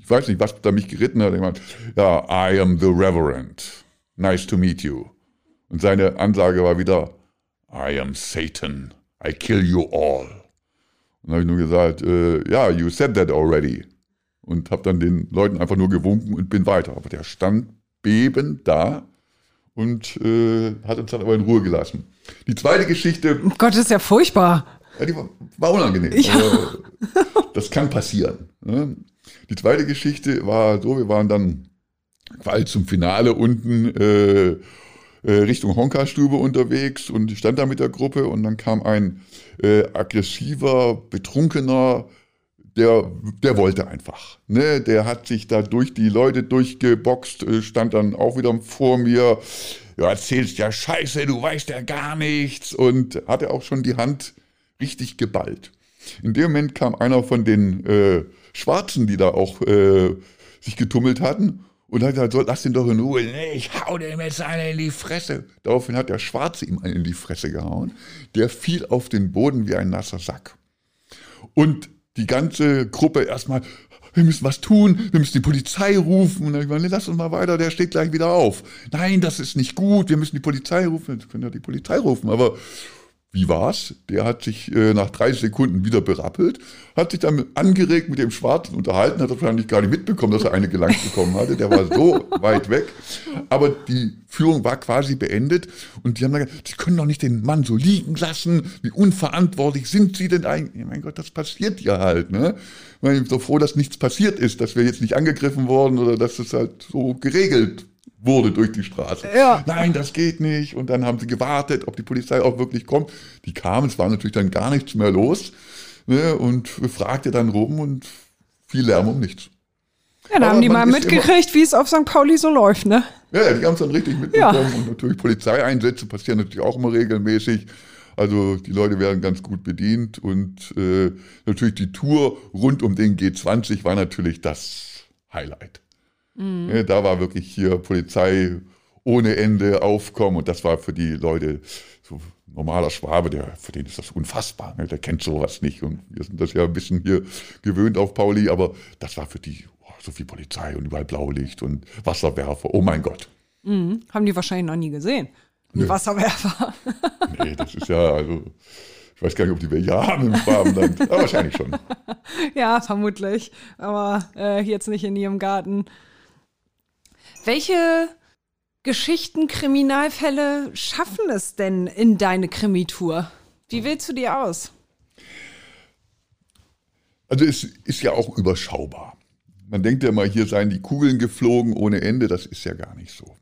ich weiß nicht, was da mich geritten hat. Ich meinte, ja, I am the Reverend. Nice to meet you. Und seine Ansage war wieder, I am Satan. I kill you all. Und dann habe ich nur gesagt, äh, ja, you said that already. Und habe dann den Leuten einfach nur gewunken und bin weiter. Aber der stand bebend da und äh, hat uns dann aber in Ruhe gelassen. Die zweite Geschichte. Oh Gott, das ist ja furchtbar. Ja, die war, war unangenehm. Ja. Aber das kann passieren. Ne? Die zweite Geschichte war so, wir waren dann bald zum Finale unten äh, äh, Richtung Honka-Stube unterwegs und stand da mit der Gruppe und dann kam ein äh, aggressiver, betrunkener, der, der wollte einfach. Ne? Der hat sich da durch die Leute durchgeboxt, äh, stand dann auch wieder vor mir. Ja, erzählst ja Scheiße, du weißt ja gar nichts. Und hatte auch schon die Hand richtig geballt. In dem Moment kam einer von den äh, Schwarzen, die da auch äh, sich getummelt hatten, und hat gesagt, so, lass ihn doch in Ruhe. Nee, ich hau dem jetzt einen in die Fresse. Daraufhin hat der Schwarze ihm einen in die Fresse gehauen. Der fiel auf den Boden wie ein nasser Sack. Und die ganze Gruppe erstmal, wir müssen was tun, wir müssen die Polizei rufen. Und dann ich gesagt, nee, lass uns mal weiter, der steht gleich wieder auf. Nein, das ist nicht gut, wir müssen die Polizei rufen. Wir können ja die Polizei rufen, aber wie war's? Der hat sich äh, nach 30 Sekunden wieder berappelt, hat sich dann angeregt mit dem Schwarzen unterhalten, hat wahrscheinlich gar nicht mitbekommen, dass er eine gelangt bekommen hatte. Der war so weit weg. Aber die Führung war quasi beendet und die haben dann gesagt, Sie können doch nicht den Mann so liegen lassen. Wie unverantwortlich sind Sie denn eigentlich? Ja, mein Gott, das passiert ja halt. Ne? Ich bin so froh, dass nichts passiert ist, dass wir jetzt nicht angegriffen wurden oder dass es halt so geregelt wurde durch die Straße. Ja. Nein, das geht nicht. Und dann haben sie gewartet, ob die Polizei auch wirklich kommt. Die kamen, es war natürlich dann gar nichts mehr los. Ne, und fragte dann rum und viel Lärm um nichts. Ja, dann Aber haben die mal mitgekriegt, wie es auf St. Pauli so läuft, ne? Ja, ja, die haben es dann richtig mitbekommen. Und natürlich Polizeieinsätze passieren natürlich auch immer regelmäßig. Also die Leute werden ganz gut bedient. Und äh, natürlich die Tour rund um den G20 war natürlich das Highlight. Ja, da war wirklich hier Polizei ohne Ende aufkommen. Und das war für die Leute so normaler Schwabe, der, für den ist das unfassbar. Ne? Der kennt sowas nicht. Und wir sind das ja ein bisschen hier gewöhnt auf Pauli, aber das war für die oh, so viel Polizei und überall Blaulicht und Wasserwerfer. Oh mein Gott. Mhm. Haben die wahrscheinlich noch nie gesehen. Ein Nö. Wasserwerfer. Nee, das ist ja, also, ich weiß gar nicht, ob die welche haben im Schwabenland. Aber wahrscheinlich schon. ja, vermutlich. Aber äh, jetzt nicht in ihrem Garten. Welche Geschichten, Kriminalfälle schaffen es denn in deine Krimitur? Wie wählst du die aus? Also es ist ja auch überschaubar. Man denkt ja mal, hier seien die Kugeln geflogen ohne Ende. Das ist ja gar nicht so.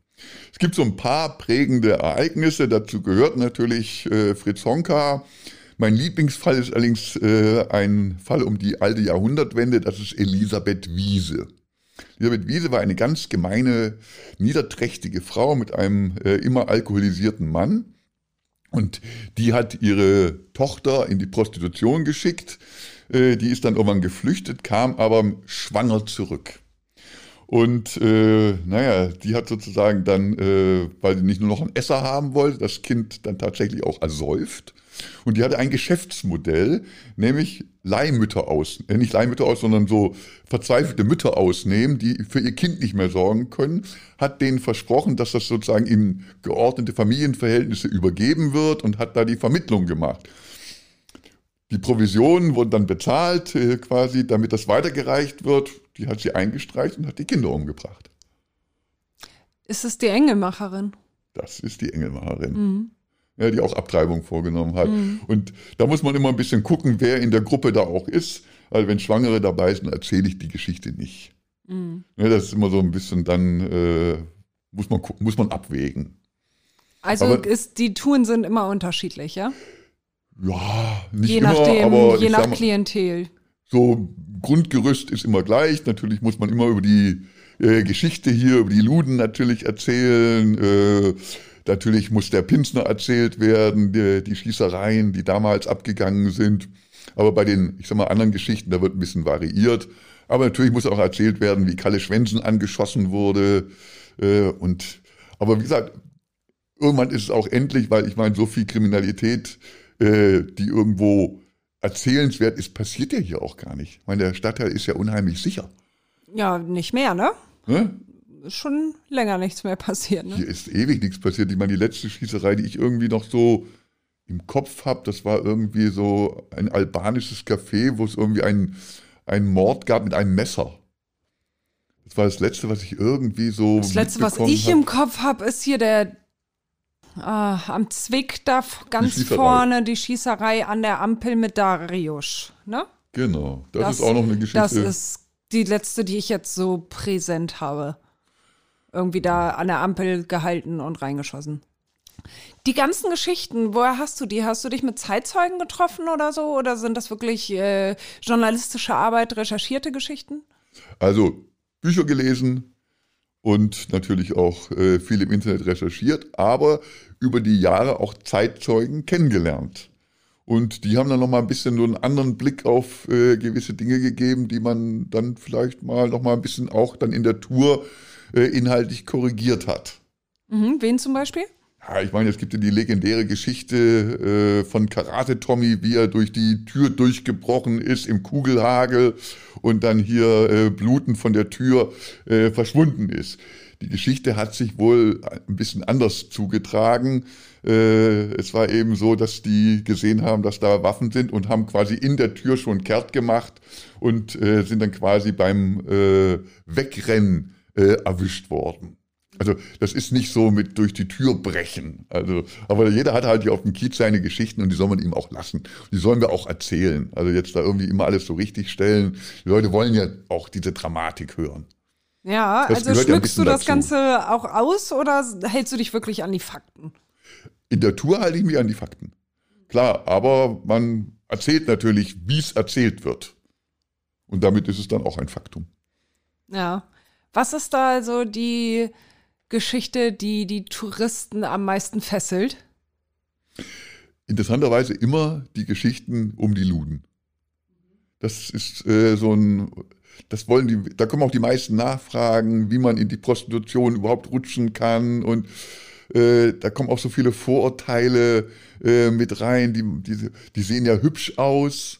Es gibt so ein paar prägende Ereignisse. Dazu gehört natürlich äh, Fritz Honka. Mein Lieblingsfall ist allerdings äh, ein Fall um die alte Jahrhundertwende. Das ist Elisabeth Wiese. Elisabeth Wiese war eine ganz gemeine, niederträchtige Frau mit einem äh, immer alkoholisierten Mann. Und die hat ihre Tochter in die Prostitution geschickt. Äh, die ist dann irgendwann geflüchtet, kam aber schwanger zurück. Und äh, naja, die hat sozusagen dann, äh, weil sie nicht nur noch einen Esser haben wollte, das Kind dann tatsächlich auch ersäuft. Und die hatte ein Geschäftsmodell, nämlich Leihmütter aus, äh, nicht Leihmütter aus, sondern so verzweifelte Mütter ausnehmen, die für ihr Kind nicht mehr sorgen können, hat denen versprochen, dass das sozusagen in geordnete Familienverhältnisse übergeben wird und hat da die Vermittlung gemacht. Die Provisionen wurden dann bezahlt, äh, quasi, damit das weitergereicht wird. Die hat sie eingestreicht und hat die Kinder umgebracht. Ist es die Engelmacherin? Das ist die Engelmacherin. Ja, die auch Abtreibung vorgenommen hat. Und da muss man immer ein bisschen gucken, wer in der Gruppe da auch ist. Also wenn Schwangere dabei sind, erzähle ich die Geschichte nicht. Ja, das ist immer so ein bisschen dann, äh, muss, man, muss man abwägen. Also Aber- ist, die Touren sind immer unterschiedlich, ja? Ja, nicht Je immer, nachdem, aber je nach mal, Klientel. so Grundgerüst ist immer gleich. Natürlich muss man immer über die äh, Geschichte hier, über die Luden natürlich erzählen. Äh, natürlich muss der Pinsner erzählt werden, die, die Schießereien, die damals abgegangen sind. Aber bei den, ich sag mal, anderen Geschichten, da wird ein bisschen variiert. Aber natürlich muss auch erzählt werden, wie Kalle Schwensen angeschossen wurde. Äh, und, aber wie gesagt, irgendwann ist es auch endlich, weil ich meine, so viel Kriminalität, äh, die irgendwo erzählenswert ist, passiert ja hier auch gar nicht. Ich meine, der Stadtteil ist ja unheimlich sicher. Ja, nicht mehr, ne? Ne? Schon länger nichts mehr passiert, ne? Hier ist ewig nichts passiert. Ich meine, die letzte Schießerei, die ich irgendwie noch so im Kopf habe, das war irgendwie so ein albanisches Café, wo es irgendwie einen, einen Mord gab mit einem Messer. Das war das Letzte, was ich irgendwie so. Das letzte, was ich hab. im Kopf habe, ist hier der ah, am Zwick da ganz Schießerei. vorne die Schießerei an der Ampel mit Dariusz, ne? Genau, das, ist auch noch eine Geschichte. Das ist die letzte, die ich jetzt so präsent habe. Irgendwie da an der Ampel gehalten und reingeschossen. Die ganzen Geschichten, woher hast du die? Hast du dich mit Zeitzeugen getroffen oder so? Oder sind das wirklich äh, journalistische Arbeit, recherchierte Geschichten? Also Bücher gelesen und natürlich auch äh, viel im Internet recherchiert, aber über die Jahre auch Zeitzeugen kennengelernt. Und die haben dann nochmal ein bisschen nur einen anderen Blick auf äh, gewisse Dinge gegeben, die man dann vielleicht mal nochmal ein bisschen auch dann in der Tour äh, inhaltlich korrigiert hat. Mhm, wen zum Beispiel? Ja, ich meine, es gibt ja die legendäre Geschichte äh, von Karate Tommy, wie er durch die Tür durchgebrochen ist im Kugelhagel und dann hier äh, blutend von der Tür äh, verschwunden ist. Die Geschichte hat sich wohl ein bisschen anders zugetragen. Äh, es war eben so, dass die gesehen haben, dass da Waffen sind und haben quasi in der Tür schon kehrt gemacht und äh, sind dann quasi beim äh, Wegrennen äh, erwischt worden. Also das ist nicht so mit durch die Tür brechen. Also, aber jeder hat halt hier auf dem Kiez seine Geschichten und die soll man ihm auch lassen. Die sollen wir auch erzählen. Also jetzt da irgendwie immer alles so richtig stellen. Die Leute wollen ja auch diese Dramatik hören. Ja, Das also gehört ja schmückst du das dazu. Ganze auch aus oder hältst du dich wirklich an die Fakten? In der Tour halte ich mich an die Fakten. Klar, aber man erzählt natürlich, wie es erzählt wird. Und damit ist es dann auch ein Faktum. Ja. Was ist da also die Geschichte, die die Touristen am meisten fesselt? interessanterweise immer die Geschichten um die Luden. Das ist äh, so ein, das wollen die, da kommen auch die meisten Nachfragen, wie man in die Prostitution überhaupt rutschen kann und äh, da kommen auch so viele Vorurteile äh, mit rein, die, die, die sehen ja hübsch aus.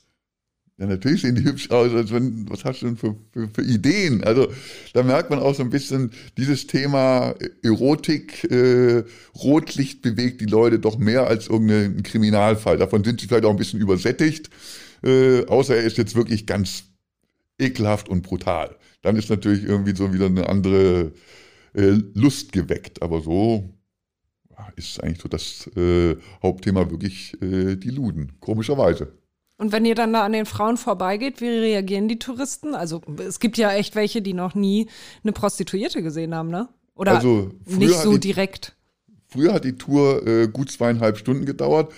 Ja, natürlich sehen die hübsch aus. Wenn, was hast du denn für, für, für, Ideen? Also da merkt man auch so ein bisschen, dieses Thema Erotik, äh, Rotlicht bewegt die Leute doch mehr als irgendein Kriminalfall. Davon sind sie vielleicht auch ein bisschen übersättigt. Äh, außer er ist jetzt wirklich ganz ekelhaft und brutal. Dann ist natürlich irgendwie so wieder eine andere äh, Lust geweckt. Aber so ist eigentlich so das äh, Hauptthema wirklich äh, die Luden, komischerweise. Und wenn ihr dann da an den Frauen vorbeigeht, wie reagieren die Touristen? Also es gibt ja echt welche, die noch nie eine Prostituierte gesehen haben, ne? Oder also, nicht so die, direkt. Früher hat die Tour äh, gut zweieinhalb Stunden gedauert,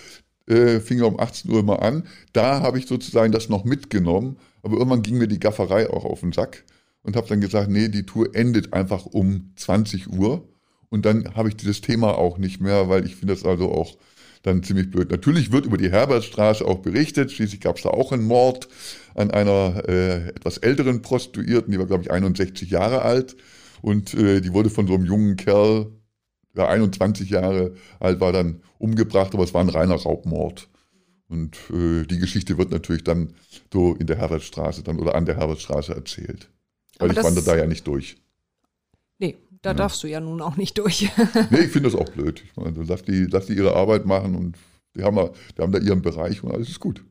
äh, fing ja um 18 Uhr immer an. Da habe ich sozusagen das noch mitgenommen, aber irgendwann ging mir die Gafferei auch auf den Sack und habe dann gesagt, nee, die Tour endet einfach um 20 Uhr. Und dann habe ich dieses Thema auch nicht mehr, weil ich finde das also auch dann ziemlich blöd. Natürlich wird über die Herbertstraße auch berichtet. Schließlich gab es da auch einen Mord an einer äh, etwas älteren Prostituierten, die war, glaube ich, 61 Jahre alt. Und äh, die wurde von so einem jungen Kerl, der 21 Jahre alt war, dann umgebracht, aber es war ein reiner Raubmord. Und äh, die Geschichte wird natürlich dann so in der Herbertstraße dann oder an der Herbertstraße erzählt. Weil aber ich wandere da ja nicht durch. Nee, da ja. darfst du ja nun auch nicht durch. nee, ich finde das auch blöd. Ich meine, lass die, lass die ihre Arbeit machen und die haben, da, die haben da ihren Bereich und alles ist gut.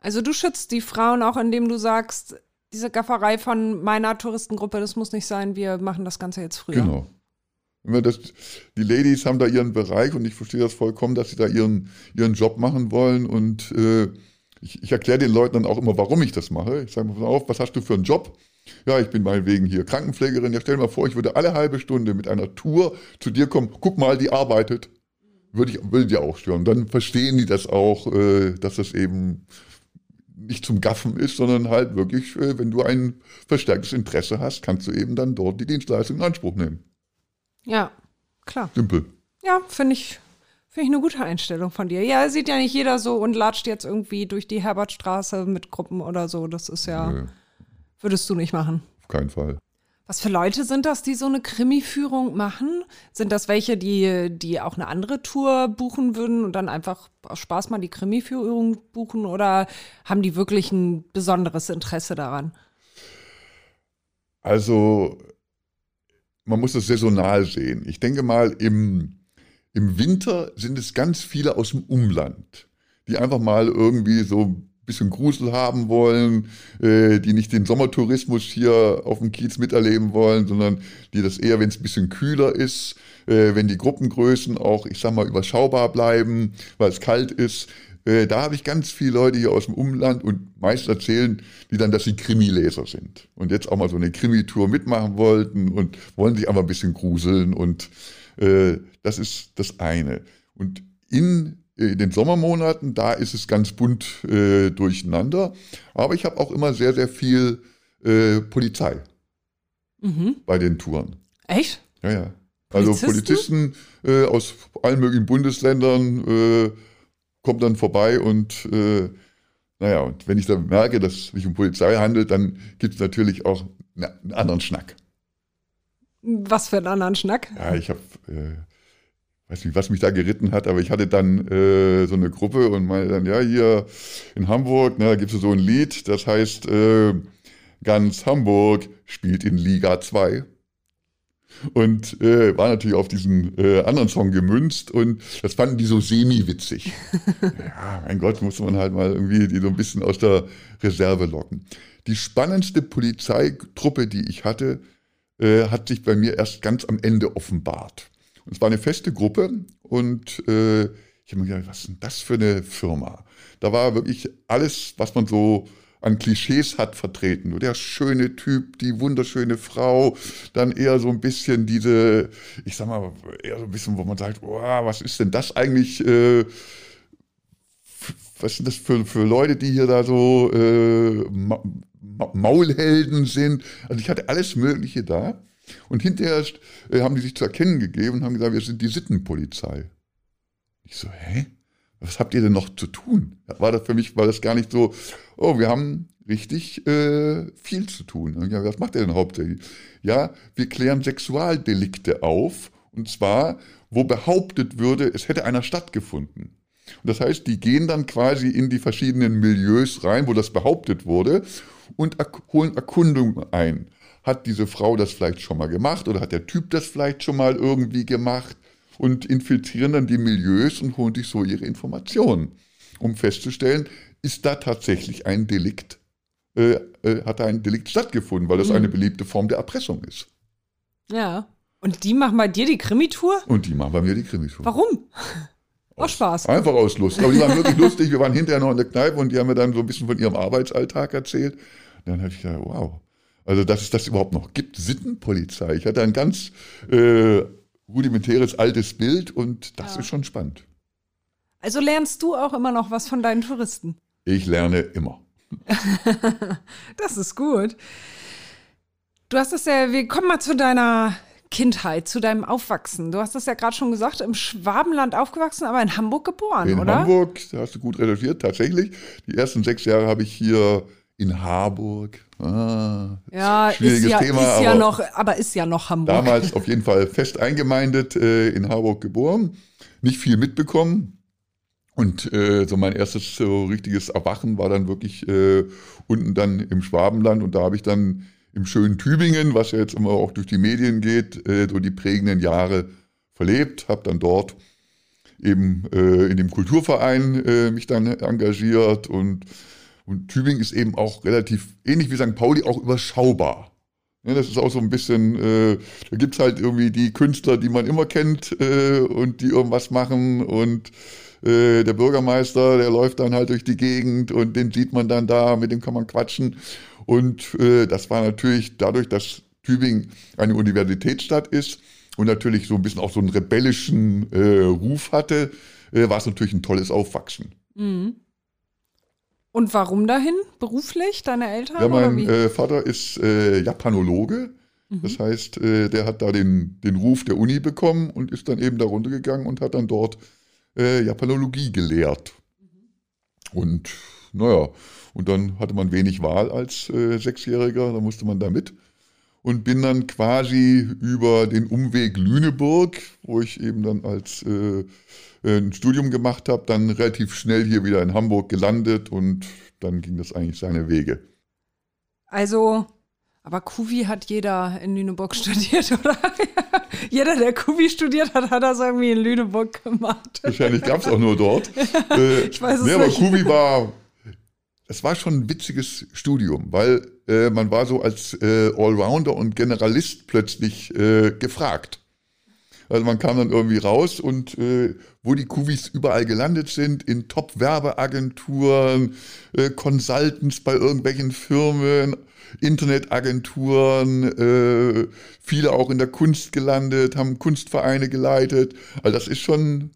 Also du schützt die Frauen auch, indem du sagst, diese Gafferei von meiner Touristengruppe, das muss nicht sein, wir machen das Ganze jetzt früher. Genau. Das, die Ladies haben da ihren Bereich und ich verstehe das vollkommen, dass sie da ihren, ihren Job machen wollen und äh, ich, ich erkläre den Leuten dann auch immer, warum ich das mache. Ich sage mal auf, was hast du für einen Job? Ja, ich bin meinetwegen hier Krankenpflegerin. Ja, stell dir mal vor, ich würde alle halbe Stunde mit einer Tour zu dir kommen. Guck mal, die arbeitet. Würde ich, würde dir auch stören. Dann verstehen die das auch, äh, dass das eben nicht zum Gaffen ist, sondern halt wirklich, äh, wenn du ein verstärktes Interesse hast, kannst du eben dann dort die Dienstleistung in Anspruch nehmen. Ja, klar. Simpel. Ja, finde ich, Finde ich eine gute Einstellung von dir. Ja, sieht ja nicht jeder so und latscht jetzt irgendwie durch die Herbertstraße mit Gruppen oder so. Das ist ja. Nee. Würdest du nicht machen? Auf keinen Fall. Was für Leute sind das, die so eine Krimi-Führung machen? Sind das welche, die, die auch eine andere Tour buchen würden und dann einfach aus Spaß mal die Krimi-Führung buchen? Oder haben die wirklich ein besonderes Interesse daran? Also, man muss das saisonal sehen. Ich denke mal, im, im Winter sind es ganz viele aus dem Umland, die einfach mal irgendwie so bisschen Grusel haben wollen, äh, die nicht den Sommertourismus hier auf dem Kiez miterleben wollen, sondern die das eher, wenn es ein bisschen kühler ist, äh, wenn die Gruppengrößen auch, ich sag mal, überschaubar bleiben, weil es kalt ist. Äh, da habe ich ganz viele Leute hier aus dem Umland und meist erzählen die dann, dass sie Krimileser sind und jetzt auch mal so eine Krimi-Tour mitmachen wollten und wollen sich einfach ein bisschen gruseln und äh, das ist das eine. Und in in den Sommermonaten, da ist es ganz bunt äh, durcheinander. Aber ich habe auch immer sehr, sehr viel äh, Polizei mhm. bei den Touren. Echt? Ja, ja. Also Polizisten äh, aus allen möglichen Bundesländern äh, kommen dann vorbei und äh, naja, und wenn ich dann merke, dass es sich um Polizei handelt, dann gibt es natürlich auch einen anderen Schnack. Was für einen anderen Schnack? Ja, ich habe äh, weiß nicht, was mich da geritten hat, aber ich hatte dann äh, so eine Gruppe und meinte dann, ja, hier in Hamburg, ne, da gibt es so ein Lied, das heißt, äh, ganz Hamburg spielt in Liga 2. Und äh, war natürlich auf diesen äh, anderen Song gemünzt und das fanden die so semi-witzig. ja, mein Gott, muss man halt mal irgendwie die so ein bisschen aus der Reserve locken. Die spannendste Polizeitruppe, die ich hatte, äh, hat sich bei mir erst ganz am Ende offenbart. Und es war eine feste Gruppe und äh, ich habe mir gedacht, was ist denn das für eine Firma? Da war wirklich alles, was man so an Klischees hat vertreten. Der schöne Typ, die wunderschöne Frau, dann eher so ein bisschen diese, ich sag mal, eher so ein bisschen, wo man sagt, oh, was ist denn das eigentlich? Äh, was sind das für, für Leute, die hier da so äh, Ma Maulhelden sind? Also ich hatte alles Mögliche da. Und hinterher äh, haben die sich zu erkennen gegeben und haben gesagt, wir sind die Sittenpolizei. Ich so, hä? Was habt ihr denn noch zu tun? War das für mich, war das gar nicht so, oh, wir haben richtig äh, viel zu tun. Ja, was macht er denn hauptsächlich? Ja, wir klären Sexualdelikte auf und zwar, wo behauptet würde, es hätte einer stattgefunden. Und das heißt, die gehen dann quasi in die verschiedenen Milieus rein, wo das behauptet wurde und holen Erkundungen ein. Hat diese Frau das vielleicht schon mal gemacht oder hat der Typ das vielleicht schon mal irgendwie gemacht? Und infiltrieren dann die Milieus und holen sich so ihre Informationen, um festzustellen, ist da tatsächlich ein Delikt, äh, äh, hat da ein Delikt stattgefunden, weil das Mhm. eine beliebte Form der Erpressung ist. Ja. Und die machen bei dir die Krimi-Tour? Und die machen bei mir die Krimi-Tour. Warum? Aus Spaß. Einfach aus Lust. Aber die waren wirklich lustig. Wir waren hinterher noch in der Kneipe und die haben mir dann so ein bisschen von ihrem Arbeitsalltag erzählt. Und dann habe ich gedacht, wow. Also, dass es das überhaupt noch gibt. Sittenpolizei. Ich hatte ein ganz äh, rudimentäres altes Bild und das Ja. ist schon spannend. Also lernst du auch immer noch was von deinen Touristen? Ich lerne immer. Das ist gut. Du hast es ja, wir kommen mal zu deiner Kindheit, zu deinem Aufwachsen. Du hast es ja gerade schon gesagt, im Schwabenland aufgewachsen, aber in Hamburg geboren, In oder? Hamburg, da hast du gut recherchiert, tatsächlich. Die ersten sechs Jahre habe ich hier in Harburg. Ah, Ja, ist schwieriges ja, Thema, ist ja aber noch, aber ist ja noch Hamburg. damals auf jeden Fall fest eingemeindet, äh, in Harburg geboren. Nicht viel mitbekommen. Und äh, so mein erstes so richtiges Erwachen war dann wirklich äh, unten dann im Schwabenland. Und da habe ich dann im schönen Tübingen, was ja jetzt immer auch durch die Medien geht, äh, so die prägenden Jahre verlebt. Habe dann dort eben äh, in dem Kulturverein äh, mich dann engagiert. Und, und Tübingen ist eben auch relativ ähnlich wie St. Pauli auch überschaubar. Ja, das ist auch so ein bisschen, äh, da gibt's halt irgendwie die Künstler, die man immer kennt äh, und die irgendwas machen und äh, der Bürgermeister, der läuft dann halt durch die Gegend und den sieht man dann da, mit dem kann man quatschen. Und äh, das war natürlich dadurch, dass Tübingen eine Universitätsstadt ist und natürlich so ein bisschen auch so einen rebellischen äh, Ruf hatte, äh, war es natürlich ein tolles Aufwachsen. Mhm. Und warum dahin? Beruflich? Deine Eltern? Ja, oder mein wie? äh, Vater ist äh, Japanologe. Das heißt, äh, der hat da den, den Ruf der Uni bekommen und ist dann eben da runtergegangen und hat dann dort äh, Japanologie gelehrt. Und naja, und dann hatte man wenig Wahl als äh, Sechsjähriger, da musste man da mit. Und bin dann quasi über den Umweg Lüneburg, wo ich eben dann als äh, ein Studium gemacht habe, dann relativ schnell hier wieder in Hamburg gelandet und dann ging das eigentlich seine Wege. Also, aber Kuvi hat jeder in Lüneburg studiert, oder? jeder, der Kuvi studiert hat, hat das irgendwie in Lüneburg gemacht. Wahrscheinlich gab es auch nur dort. Äh, Ich weiß es nee, aber nicht. Kubi war, es war schon ein witziges Studium, weil äh, man war so als äh, Allrounder und Generalist plötzlich äh, gefragt. Also man kam dann irgendwie raus und äh, wo die Kuvis überall gelandet sind, in Top-Werbeagenturen, äh, Consultants bei irgendwelchen Firmen, Internetagenturen, äh, viele auch in der Kunst gelandet, haben Kunstvereine geleitet. Also das ist schon,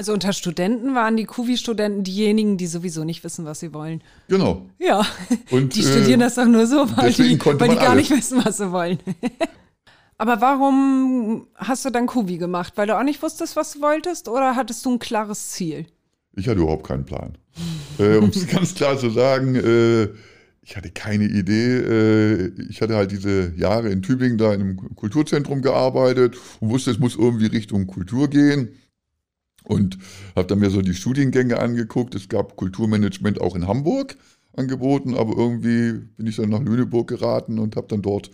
Also unter Studenten waren die Kuvi-Studenten diejenigen, die sowieso nicht wissen, was sie wollen. genau. Ja, Und, die äh, studieren das doch nur so, weil die, weil die gar alles. nicht wissen, was sie wollen. Aber warum hast du dann Kuvi gemacht? Weil du auch nicht wusstest, was du wolltest oder hattest du ein klares Ziel? Ich hatte überhaupt keinen Plan. äh, um es ganz klar zu sagen, äh, ich hatte keine Idee. Äh, ich hatte halt diese Jahre in Tübingen da in einem Kulturzentrum gearbeitet und wusste, es muss irgendwie Richtung Kultur gehen. Und habe dann mir so die Studiengänge angeguckt. Es gab Kulturmanagement auch in Hamburg angeboten, aber irgendwie bin ich dann nach Lüneburg geraten und habe dann dort,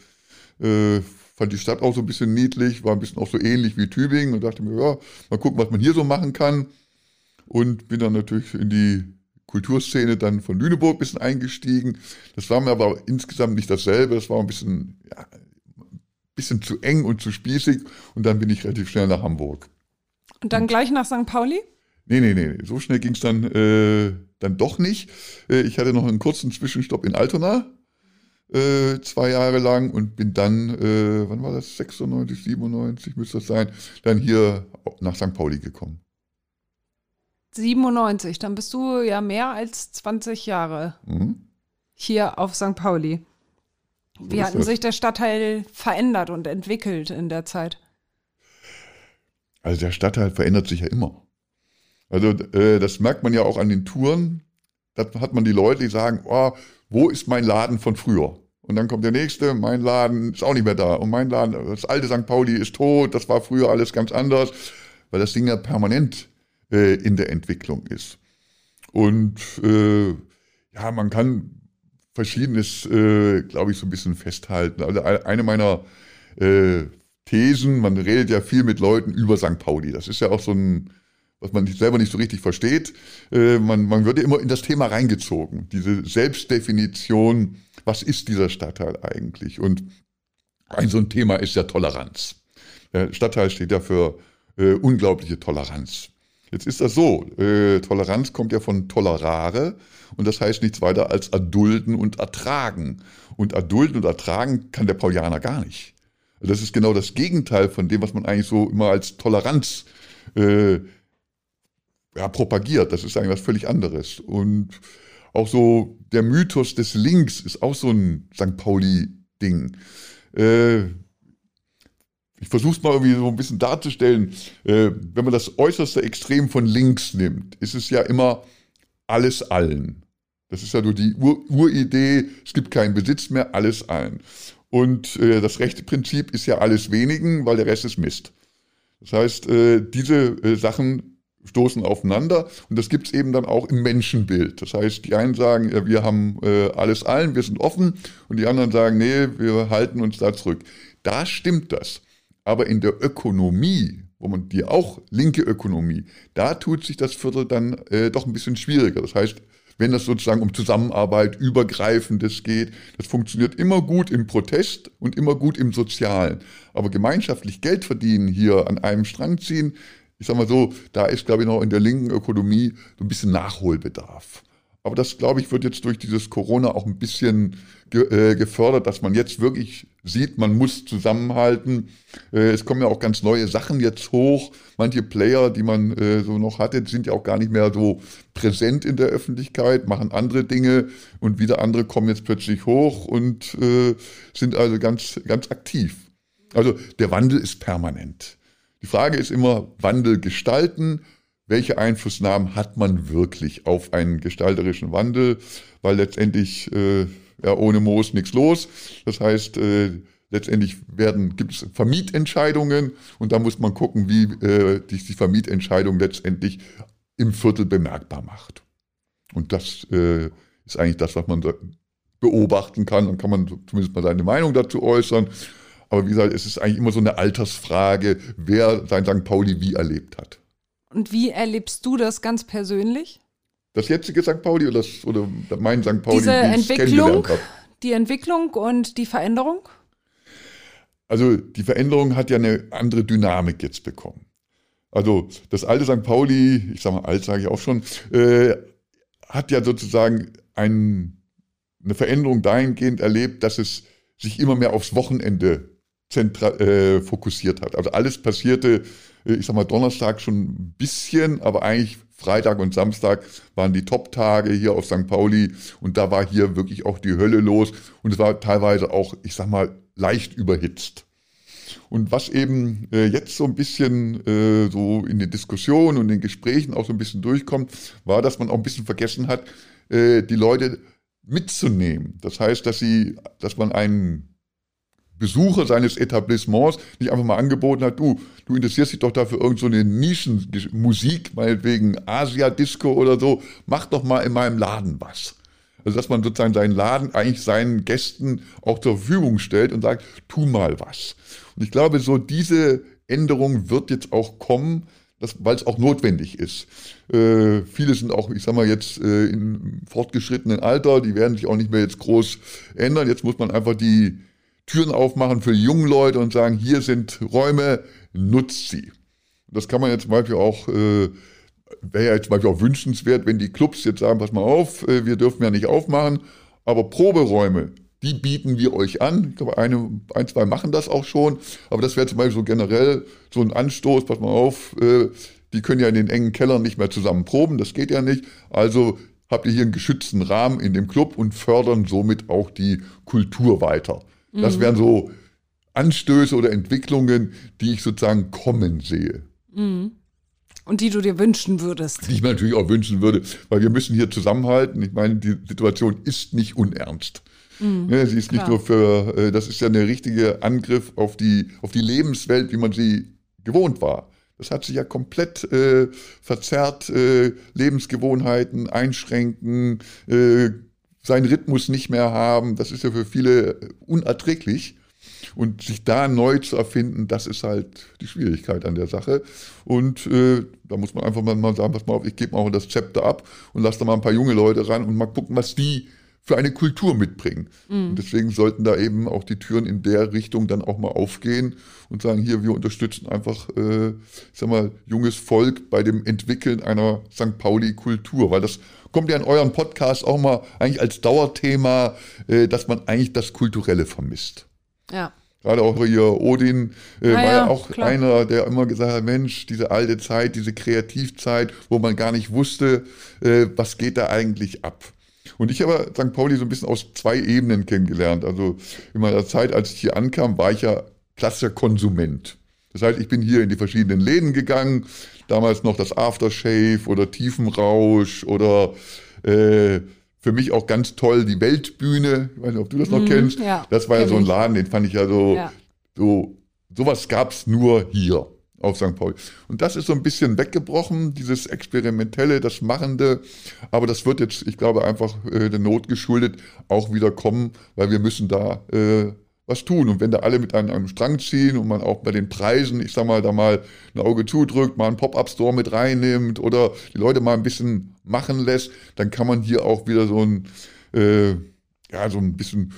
äh, fand die Stadt auch so ein bisschen niedlich, war ein bisschen auch so ähnlich wie Tübingen und dachte mir, ja, mal gucken, was man hier so machen kann und bin dann natürlich in die Kulturszene dann von Lüneburg ein bisschen eingestiegen. Das war mir aber insgesamt nicht dasselbe. Das war ein bisschen, ja, ein bisschen zu eng und zu spießig. Und dann bin ich relativ schnell nach Hamburg. Und dann gleich nach St. Pauli? Nee, nee, nee, so schnell ging es dann, äh, dann doch nicht. Äh, ich hatte noch einen kurzen Zwischenstopp in Altona, äh, zwei Jahre lang und bin dann, äh, wann war das, 96, 97 müsste das sein, dann hier nach St. Pauli gekommen. 97, dann bist du ja mehr als 20 Jahre Mhm. hier auf St. Pauli. Wie hat das. sich der Stadtteil verändert und entwickelt in der Zeit? Also der Stadtteil verändert sich ja immer. Also äh, das merkt man ja auch an den Touren. da hat man die Leute, die sagen, oh, wo ist mein Laden von früher? Und dann kommt der nächste, mein Laden ist auch nicht mehr da. Und mein Laden, das alte St. Pauli ist tot, das war früher alles ganz anders, weil das Ding ja permanent äh, in der Entwicklung ist. Und äh, ja, man kann Verschiedenes, äh, glaube ich, so ein bisschen festhalten. Also eine meiner äh, Thesen, man redet ja viel mit Leuten über St. Pauli. Das ist ja auch so ein, was man selber nicht so richtig versteht. Äh, man, man wird ja immer in das Thema reingezogen. Diese Selbstdefinition, was ist dieser Stadtteil eigentlich? Und ein so ein Thema ist ja Toleranz. Der Stadtteil steht ja für äh, unglaubliche Toleranz. Jetzt ist das so, äh, Toleranz kommt ja von tolerare und das heißt nichts weiter als erdulden und ertragen. Und erdulden und ertragen kann der Paulianer gar nicht. Das ist genau das Gegenteil von dem, was man eigentlich so immer als Toleranz äh, ja, propagiert. Das ist eigentlich was völlig anderes. Und auch so der Mythos des Links ist auch so ein St. Pauli-Ding. Äh, ich versuche es mal irgendwie so ein bisschen darzustellen. Äh, wenn man das äußerste Extrem von links nimmt, ist es ja immer alles allen. Das ist ja nur die Ur Uridee, es gibt keinen Besitz mehr, alles allen. Und äh, das rechte Prinzip ist ja alles wenigen, weil der Rest ist Mist. Das heißt, äh, diese äh, Sachen stoßen aufeinander und das gibt es eben dann auch im Menschenbild. Das heißt, die einen sagen, ja, wir haben äh, alles allen, wir sind offen und die anderen sagen, nee, wir halten uns da zurück. Da stimmt das. Aber in der Ökonomie, wo man die auch linke Ökonomie, da tut sich das Viertel dann äh, doch ein bisschen schwieriger. Das heißt, wenn das sozusagen um Zusammenarbeit, Übergreifendes geht. Das funktioniert immer gut im Protest und immer gut im Sozialen. Aber gemeinschaftlich Geld verdienen, hier an einem Strang ziehen, ich sag mal so, da ist, glaube ich, noch in der linken Ökonomie so ein bisschen Nachholbedarf. Aber das, glaube ich, wird jetzt durch dieses Corona auch ein bisschen ge äh, gefördert, dass man jetzt wirklich sieht, man muss zusammenhalten. Äh, es kommen ja auch ganz neue Sachen jetzt hoch. Manche Player, die man äh, so noch hatte, sind ja auch gar nicht mehr so präsent in der Öffentlichkeit, machen andere Dinge und wieder andere kommen jetzt plötzlich hoch und äh, sind also ganz, ganz aktiv. Also der Wandel ist permanent. Die Frage ist immer, Wandel gestalten welche Einflussnahmen hat man wirklich auf einen gestalterischen Wandel, weil letztendlich äh, ja, ohne Moos nichts los. Das heißt, äh, letztendlich werden gibt es Vermietentscheidungen und da muss man gucken, wie äh, die, die Vermietentscheidung letztendlich im Viertel bemerkbar macht. Und das äh, ist eigentlich das, was man beobachten kann. Dann kann man zumindest mal seine Meinung dazu äußern. Aber wie gesagt, es ist eigentlich immer so eine Altersfrage, wer sein St. Pauli wie erlebt hat. Und wie erlebst du das ganz persönlich? Das jetzige St. Pauli oder, das, oder mein St. Pauli, Diese Entwicklung, die Entwicklung und die Veränderung? Also die Veränderung hat ja eine andere Dynamik jetzt bekommen. Also das alte St. Pauli, ich sage mal alt, sage ich auch schon, äh, hat ja sozusagen ein, eine Veränderung dahingehend erlebt, dass es sich immer mehr aufs Wochenende zentral, äh, fokussiert hat. Also alles passierte ich sag mal, Donnerstag schon ein bisschen, aber eigentlich Freitag und Samstag waren die Top-Tage hier auf St. Pauli und da war hier wirklich auch die Hölle los und es war teilweise auch, ich sag mal, leicht überhitzt. Und was eben äh, jetzt so ein bisschen äh, so in den Diskussionen und den Gesprächen auch so ein bisschen durchkommt, war, dass man auch ein bisschen vergessen hat, äh, die Leute mitzunehmen. Das heißt, dass sie, dass man einen Besucher seines Etablissements nicht einfach mal angeboten hat, du, du interessierst dich doch dafür irgend so eine Nischenmusik, meinetwegen Asia-Disco oder so, mach doch mal in meinem Laden was. Also dass man sozusagen seinen Laden eigentlich seinen Gästen auch zur Verfügung stellt und sagt, tu mal was. Und ich glaube, so diese Änderung wird jetzt auch kommen, weil es auch notwendig ist. Äh, viele sind auch, ich sag mal jetzt äh, im fortgeschrittenen Alter, die werden sich auch nicht mehr jetzt groß ändern. Jetzt muss man einfach die Türen aufmachen für junge Leute und sagen, hier sind Räume, nutzt sie. Das kann man jetzt zum Beispiel auch, äh, wäre ja jetzt zum Beispiel auch wünschenswert, wenn die Clubs jetzt sagen, pass mal auf, äh, wir dürfen ja nicht aufmachen, aber Proberäume, die bieten wir euch an. Ich glaube, eine, ein, zwei machen das auch schon, aber das wäre zum Beispiel so generell so ein Anstoß, pass mal auf, äh, die können ja in den engen Kellern nicht mehr zusammen proben, das geht ja nicht. Also habt ihr hier einen geschützten Rahmen in dem Club und fördern somit auch die Kultur weiter. Das mhm. wären so Anstöße oder Entwicklungen, die ich sozusagen kommen sehe. Mhm. Und die du dir wünschen würdest. Die ich mir natürlich auch wünschen würde, weil wir müssen hier zusammenhalten. Ich meine, die Situation ist nicht unernst. Mhm, ne, sie ist klar. nicht nur für, äh, das ist ja der richtige Angriff auf die, auf die Lebenswelt, wie man sie gewohnt war. Das hat sich ja komplett äh, verzerrt, äh, Lebensgewohnheiten einschränken, äh, seinen Rhythmus nicht mehr haben. Das ist ja für viele unerträglich. Und sich da neu zu erfinden, das ist halt die Schwierigkeit an der Sache. Und äh, da muss man einfach mal sagen, pass mal auf, ich gebe mal das Zepter ab und lasse da mal ein paar junge Leute ran und mal gucken, was die für eine Kultur mitbringen. Mhm. Und deswegen sollten da eben auch die Türen in der Richtung dann auch mal aufgehen und sagen, hier, wir unterstützen einfach, äh, ich sag mal, junges Volk bei dem Entwickeln einer St. Pauli-Kultur, weil das kommt ja in euren Podcast auch mal eigentlich als Dauerthema, äh, dass man eigentlich das Kulturelle vermisst. Ja. Gerade auch hier Odin äh, war ja auch klar. einer, der immer gesagt hat, Mensch, diese alte Zeit, diese Kreativzeit, wo man gar nicht wusste, äh, was geht da eigentlich ab. Und ich habe St. Pauli so ein bisschen aus zwei Ebenen kennengelernt. Also in meiner Zeit, als ich hier ankam, war ich ja klassischer Konsument. Das heißt, ich bin hier in die verschiedenen Läden gegangen, damals noch das Aftershave oder Tiefenrausch oder äh, für mich auch ganz toll die Weltbühne. Ich weiß nicht, ob du das noch mm, kennst. Ja, das war ja so ein Laden, den fand ich ja so, ja. so sowas gab es nur hier auf St. Pauli. Und das ist so ein bisschen weggebrochen, dieses Experimentelle, das Machende. Aber das wird jetzt, ich glaube, einfach äh, der Not geschuldet auch wieder kommen, weil wir müssen da äh, was tun. Und wenn da alle mit einem, einem Strang ziehen und man auch bei den Preisen, ich sag mal, da mal ein Auge zudrückt, mal einen Pop-Up-Store mit reinnimmt oder die Leute mal ein bisschen machen lässt, dann kann man hier auch wieder so ein, äh, ja, so ein bisschen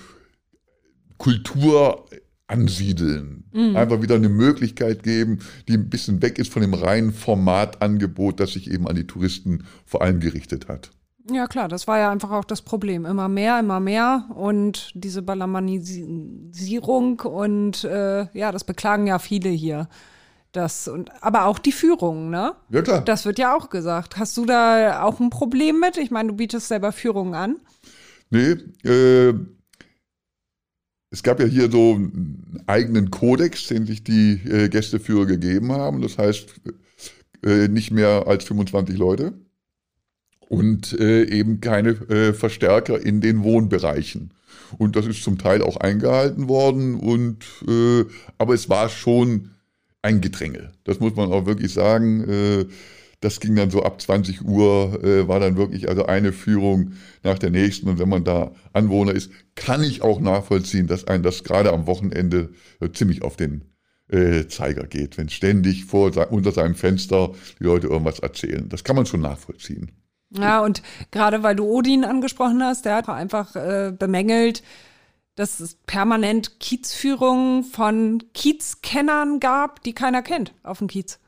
Kultur ansiedeln. Mhm. Einfach wieder eine Möglichkeit geben, die ein bisschen weg ist von dem reinen Formatangebot, das sich eben an die Touristen vor allem gerichtet hat. Ja, klar, das war ja einfach auch das Problem. Immer mehr, immer mehr und diese Ballermannisierung und äh, ja, das beklagen ja viele hier. Das und aber auch die Führung, ne? Ja, klar. Das wird ja auch gesagt. Hast du da auch ein Problem mit? Ich meine, du bietest selber Führungen an. Nee, äh, es gab ja hier so einen eigenen Kodex, den sich die äh, Gästeführer gegeben haben. Das heißt, äh, nicht mehr als 25 Leute und äh, eben keine äh, Verstärker in den Wohnbereichen. Und das ist zum Teil auch eingehalten worden. Und äh, aber es war schon ein Gedränge. Das muss man auch wirklich sagen. Das ging dann so ab 20 Uhr, äh, war dann wirklich also eine Führung nach der nächsten. Und wenn man da Anwohner ist, kann ich auch nachvollziehen, dass ein das gerade am Wochenende äh, ziemlich auf den äh, Zeiger geht, wenn ständig vor unter seinem Fenster die Leute irgendwas erzählen. Das kann man schon nachvollziehen. Ja, und gerade weil du Odin angesprochen hast, der hat einfach äh, bemängelt, dass es permanent Kiezführungen von Kiezkennern gab, die keiner kennt auf dem Kiez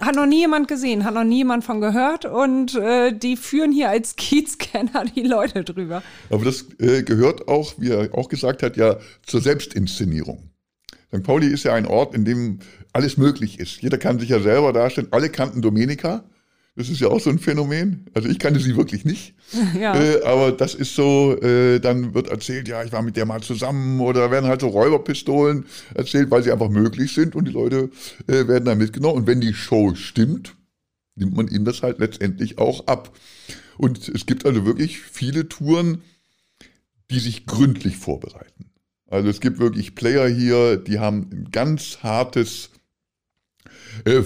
hat noch nie jemand gesehen, hat noch nie jemand von gehört und äh, die führen hier als Kiezkenner die Leute drüber. Aber das äh, gehört auch, wie er auch gesagt hat, ja zur Selbstinszenierung. St. Pauli ist ja ein Ort, in dem alles möglich ist. Jeder kann sich ja selber darstellen. Alle kannten Domenica. Das ist ja auch so ein Phänomen. Also ich kannte sie wirklich nicht. Ja. Äh, aber das ist so, äh, dann wird erzählt, ja, ich war mit der mal zusammen oder werden halt so Räuberpistolen erzählt, weil sie einfach möglich sind und die Leute äh, werden dann mitgenommen. Und wenn die Show stimmt, nimmt man ihnen das halt letztendlich auch ab. Und es gibt also wirklich viele Touren, die sich gründlich vorbereiten. Also es gibt wirklich Player hier, die haben ein ganz hartes äh,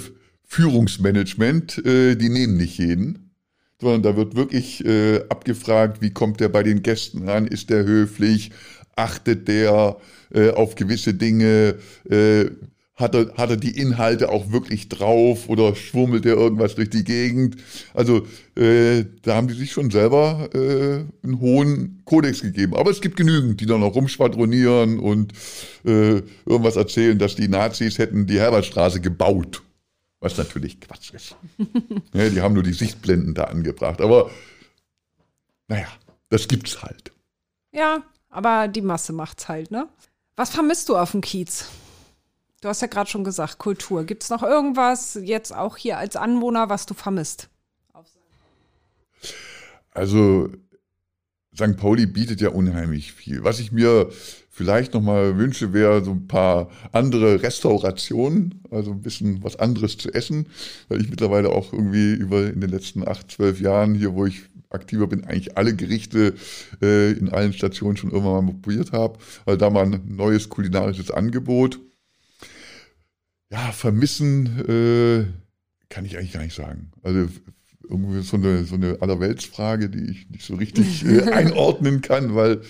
Führungsmanagement, äh, die nehmen nicht jeden, sondern da wird wirklich äh, abgefragt, wie kommt der bei den Gästen ran, ist der höflich, achtet der äh, auf gewisse Dinge, äh, hat er, hat er die Inhalte auch wirklich drauf oder schwummelt er irgendwas durch die Gegend? Also äh, da haben die sich schon selber äh, einen hohen Kodex gegeben. Aber es gibt genügend, die dann noch rumschwadronieren und äh, irgendwas erzählen, dass die Nazis hätten die Herbertstraße gebaut was natürlich Quatsch ist. ja, die haben nur die Sichtblenden da angebracht. Aber naja, das gibt's halt. Ja, aber die Masse macht's halt, ne? Was vermisst du auf dem Kiez? Du hast ja gerade schon gesagt, Kultur. Gibt es noch irgendwas jetzt auch hier als Anwohner, was du vermisst? Also St. Pauli bietet ja unheimlich viel. Was ich mir vielleicht nochmal wünsche, wäre so ein paar andere Restaurationen, also ein bisschen was anderes zu essen, weil ich mittlerweile auch irgendwie über in den letzten acht, zwölf Jahren hier, wo ich aktiver bin, eigentlich alle Gerichte äh, in allen Stationen schon irgendwann mal probiert habe. Also da mal ein neues kulinarisches Angebot. Ja, vermissen äh, kann ich eigentlich gar nicht sagen. Also irgendwie so eine, so eine Allerweltsfrage, die ich nicht so richtig äh, einordnen kann, weil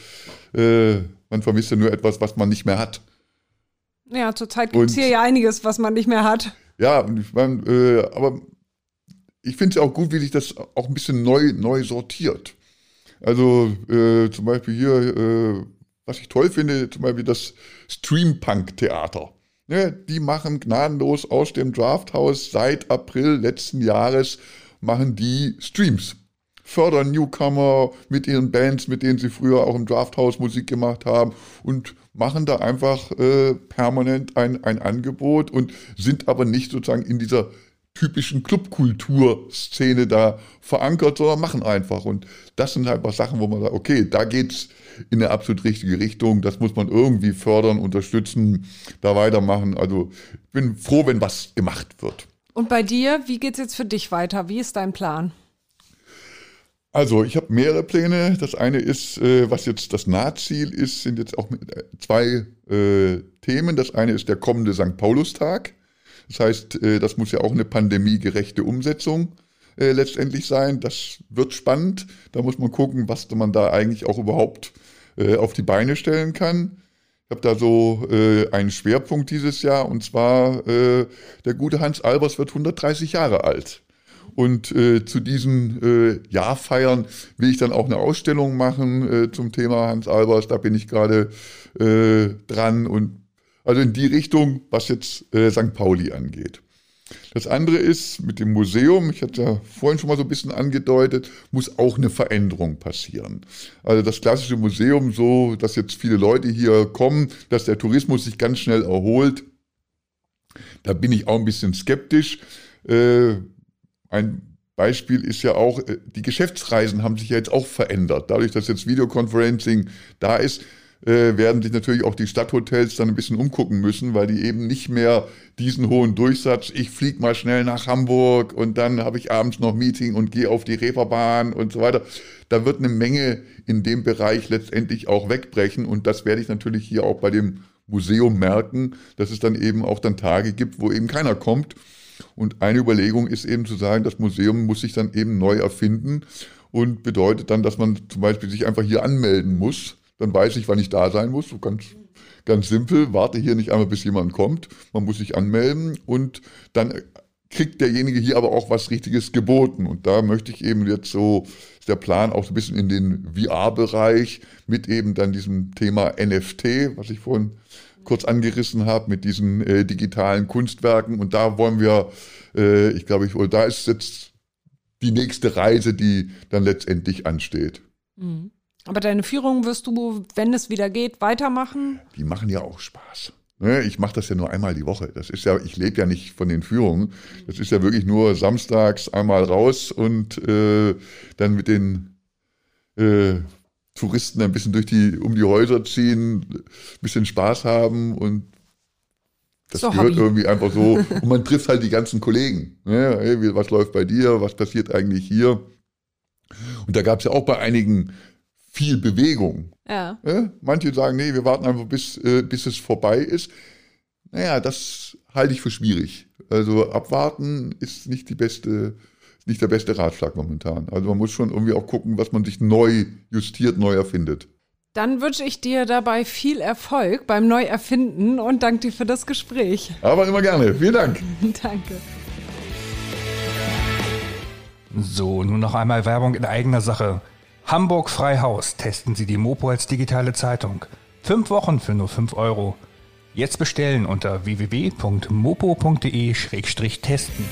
äh, man vermisst ja nur etwas, was man nicht mehr hat. Ja, zurzeit gibt es hier ja einiges, was man nicht mehr hat. Ja, ich mein, äh, aber ich finde es ja auch gut, wie sich das auch ein bisschen neu, neu sortiert. Also äh, zum Beispiel hier, äh, was ich toll finde, zum Beispiel das Streampunk-Theater. Ne, die machen gnadenlos aus dem Drafthaus seit April letzten Jahres machen die Streams. Fördern Newcomer mit ihren Bands, mit denen sie früher auch im Drafthaus Musik gemacht haben und machen da einfach äh, permanent ein, ein Angebot und sind aber nicht sozusagen in dieser typischen Clubkulturszene da verankert, sondern machen einfach. Und das sind einfach Sachen, wo man sagt, okay, da geht's in eine absolut richtige Richtung. Das muss man irgendwie fördern, unterstützen, da weitermachen. Also ich bin froh, wenn was gemacht wird. Und bei dir, wie geht's jetzt für dich weiter? Wie ist dein Plan? Also, ich habe mehrere Pläne. Das eine ist, äh, was jetzt das Nahziel ist, sind jetzt auch äh, zwei äh, Themen. Das eine ist der kommende St. Paulustag. Das heißt, äh, das muss ja auch eine pandemiegerechte Umsetzung äh, letztendlich sein. Das wird spannend. Da muss man gucken, was man da eigentlich auch überhaupt äh, auf die Beine stellen kann. Ich habe da so äh, einen Schwerpunkt dieses Jahr und zwar äh, der gute Hans Albers wird 130 Jahre alt. Und äh, zu diesen äh, Jahrfeiern will ich dann auch eine Ausstellung machen äh, zum Thema Hans Albers. Da bin ich gerade äh, dran und also in die Richtung, was jetzt äh, St. Pauli angeht. Das andere ist mit dem Museum, ich hatte ja vorhin schon mal so ein bisschen angedeutet, muss auch eine Veränderung passieren. Also das klassische Museum, so dass jetzt viele Leute hier kommen, dass der Tourismus sich ganz schnell erholt, da bin ich auch ein bisschen skeptisch. Ein Beispiel ist ja auch, äh, die Geschäftsreisen haben sich ja jetzt auch verändert. Dadurch, dass jetzt Videoconferencing da ist, äh, werden sich natürlich auch die Stadthotels dann ein bisschen umgucken müssen, weil die eben nicht mehr diesen hohen Durchsatz, ich fliege mal schnell nach Hamburg und dann habe ich abends noch Meeting und gehe auf die Reeperbahn und so weiter. Da wird eine Menge in dem Bereich letztendlich auch wegbrechen und das werde ich natürlich hier auch bei dem Museum merken, dass es dann eben auch dann Tage gibt, wo eben keiner kommt. Und eine Überlegung ist eben zu sagen, das Museum muss sich dann eben neu erfinden und bedeutet dann, dass man zum Beispiel sich einfach hier anmelden muss dann weiß ich, wann ich da sein muss. So ganz, ganz simpel, warte hier nicht einmal, bis jemand kommt. Man muss sich anmelden und dann kriegt derjenige hier aber auch was Richtiges geboten. Und da möchte ich eben jetzt so, ist der Plan auch so ein bisschen in den VR-Bereich mit eben dann diesem Thema NFT, was ich vorhin kurz angerissen habe, mit diesen äh, digitalen Kunstwerken. Und da wollen wir, äh, ich glaube, ich, da ist jetzt die nächste Reise, die dann letztendlich ansteht. Mhm. Aber deine Führung wirst du, wenn es wieder geht, weitermachen? Die machen ja auch Spaß. Ne, ich mache das ja nur einmal die Woche. Das ist ja, ich lebe ja nicht von den Führungen. Das ist ja wirklich nur samstags einmal raus und äh, dann mit den äh, Touristen ein bisschen durch die, um die Häuser ziehen, ein bisschen Spaß haben und das so gehört irgendwie einfach so. Und man trifft halt die ganzen Kollegen. Ne? Hey, was läuft bei dir? Was passiert eigentlich hier? Und da gab es ja auch bei einigen viel Bewegung. Ja. ja. Manche sagen, nee, wir warten einfach, bis, äh, bis es vorbei ist. Naja, das halte ich für schwierig. Also abwarten ist nicht die beste, nicht der beste Ratschlag momentan. Also man muss schon irgendwie auch gucken, was man sich neu justiert, neu erfindet. Dann wünsche ich dir dabei viel Erfolg beim Neuerfinden und danke dir für das Gespräch. Aber immer gerne. Vielen Dank. danke. So, nun noch einmal Werbung in eigener Sache. Hamburg Freihaus testen Sie die Mopo als digitale Zeitung. Fünf Wochen für nur 5 Euro. Jetzt bestellen unter www.mopo.de-testen.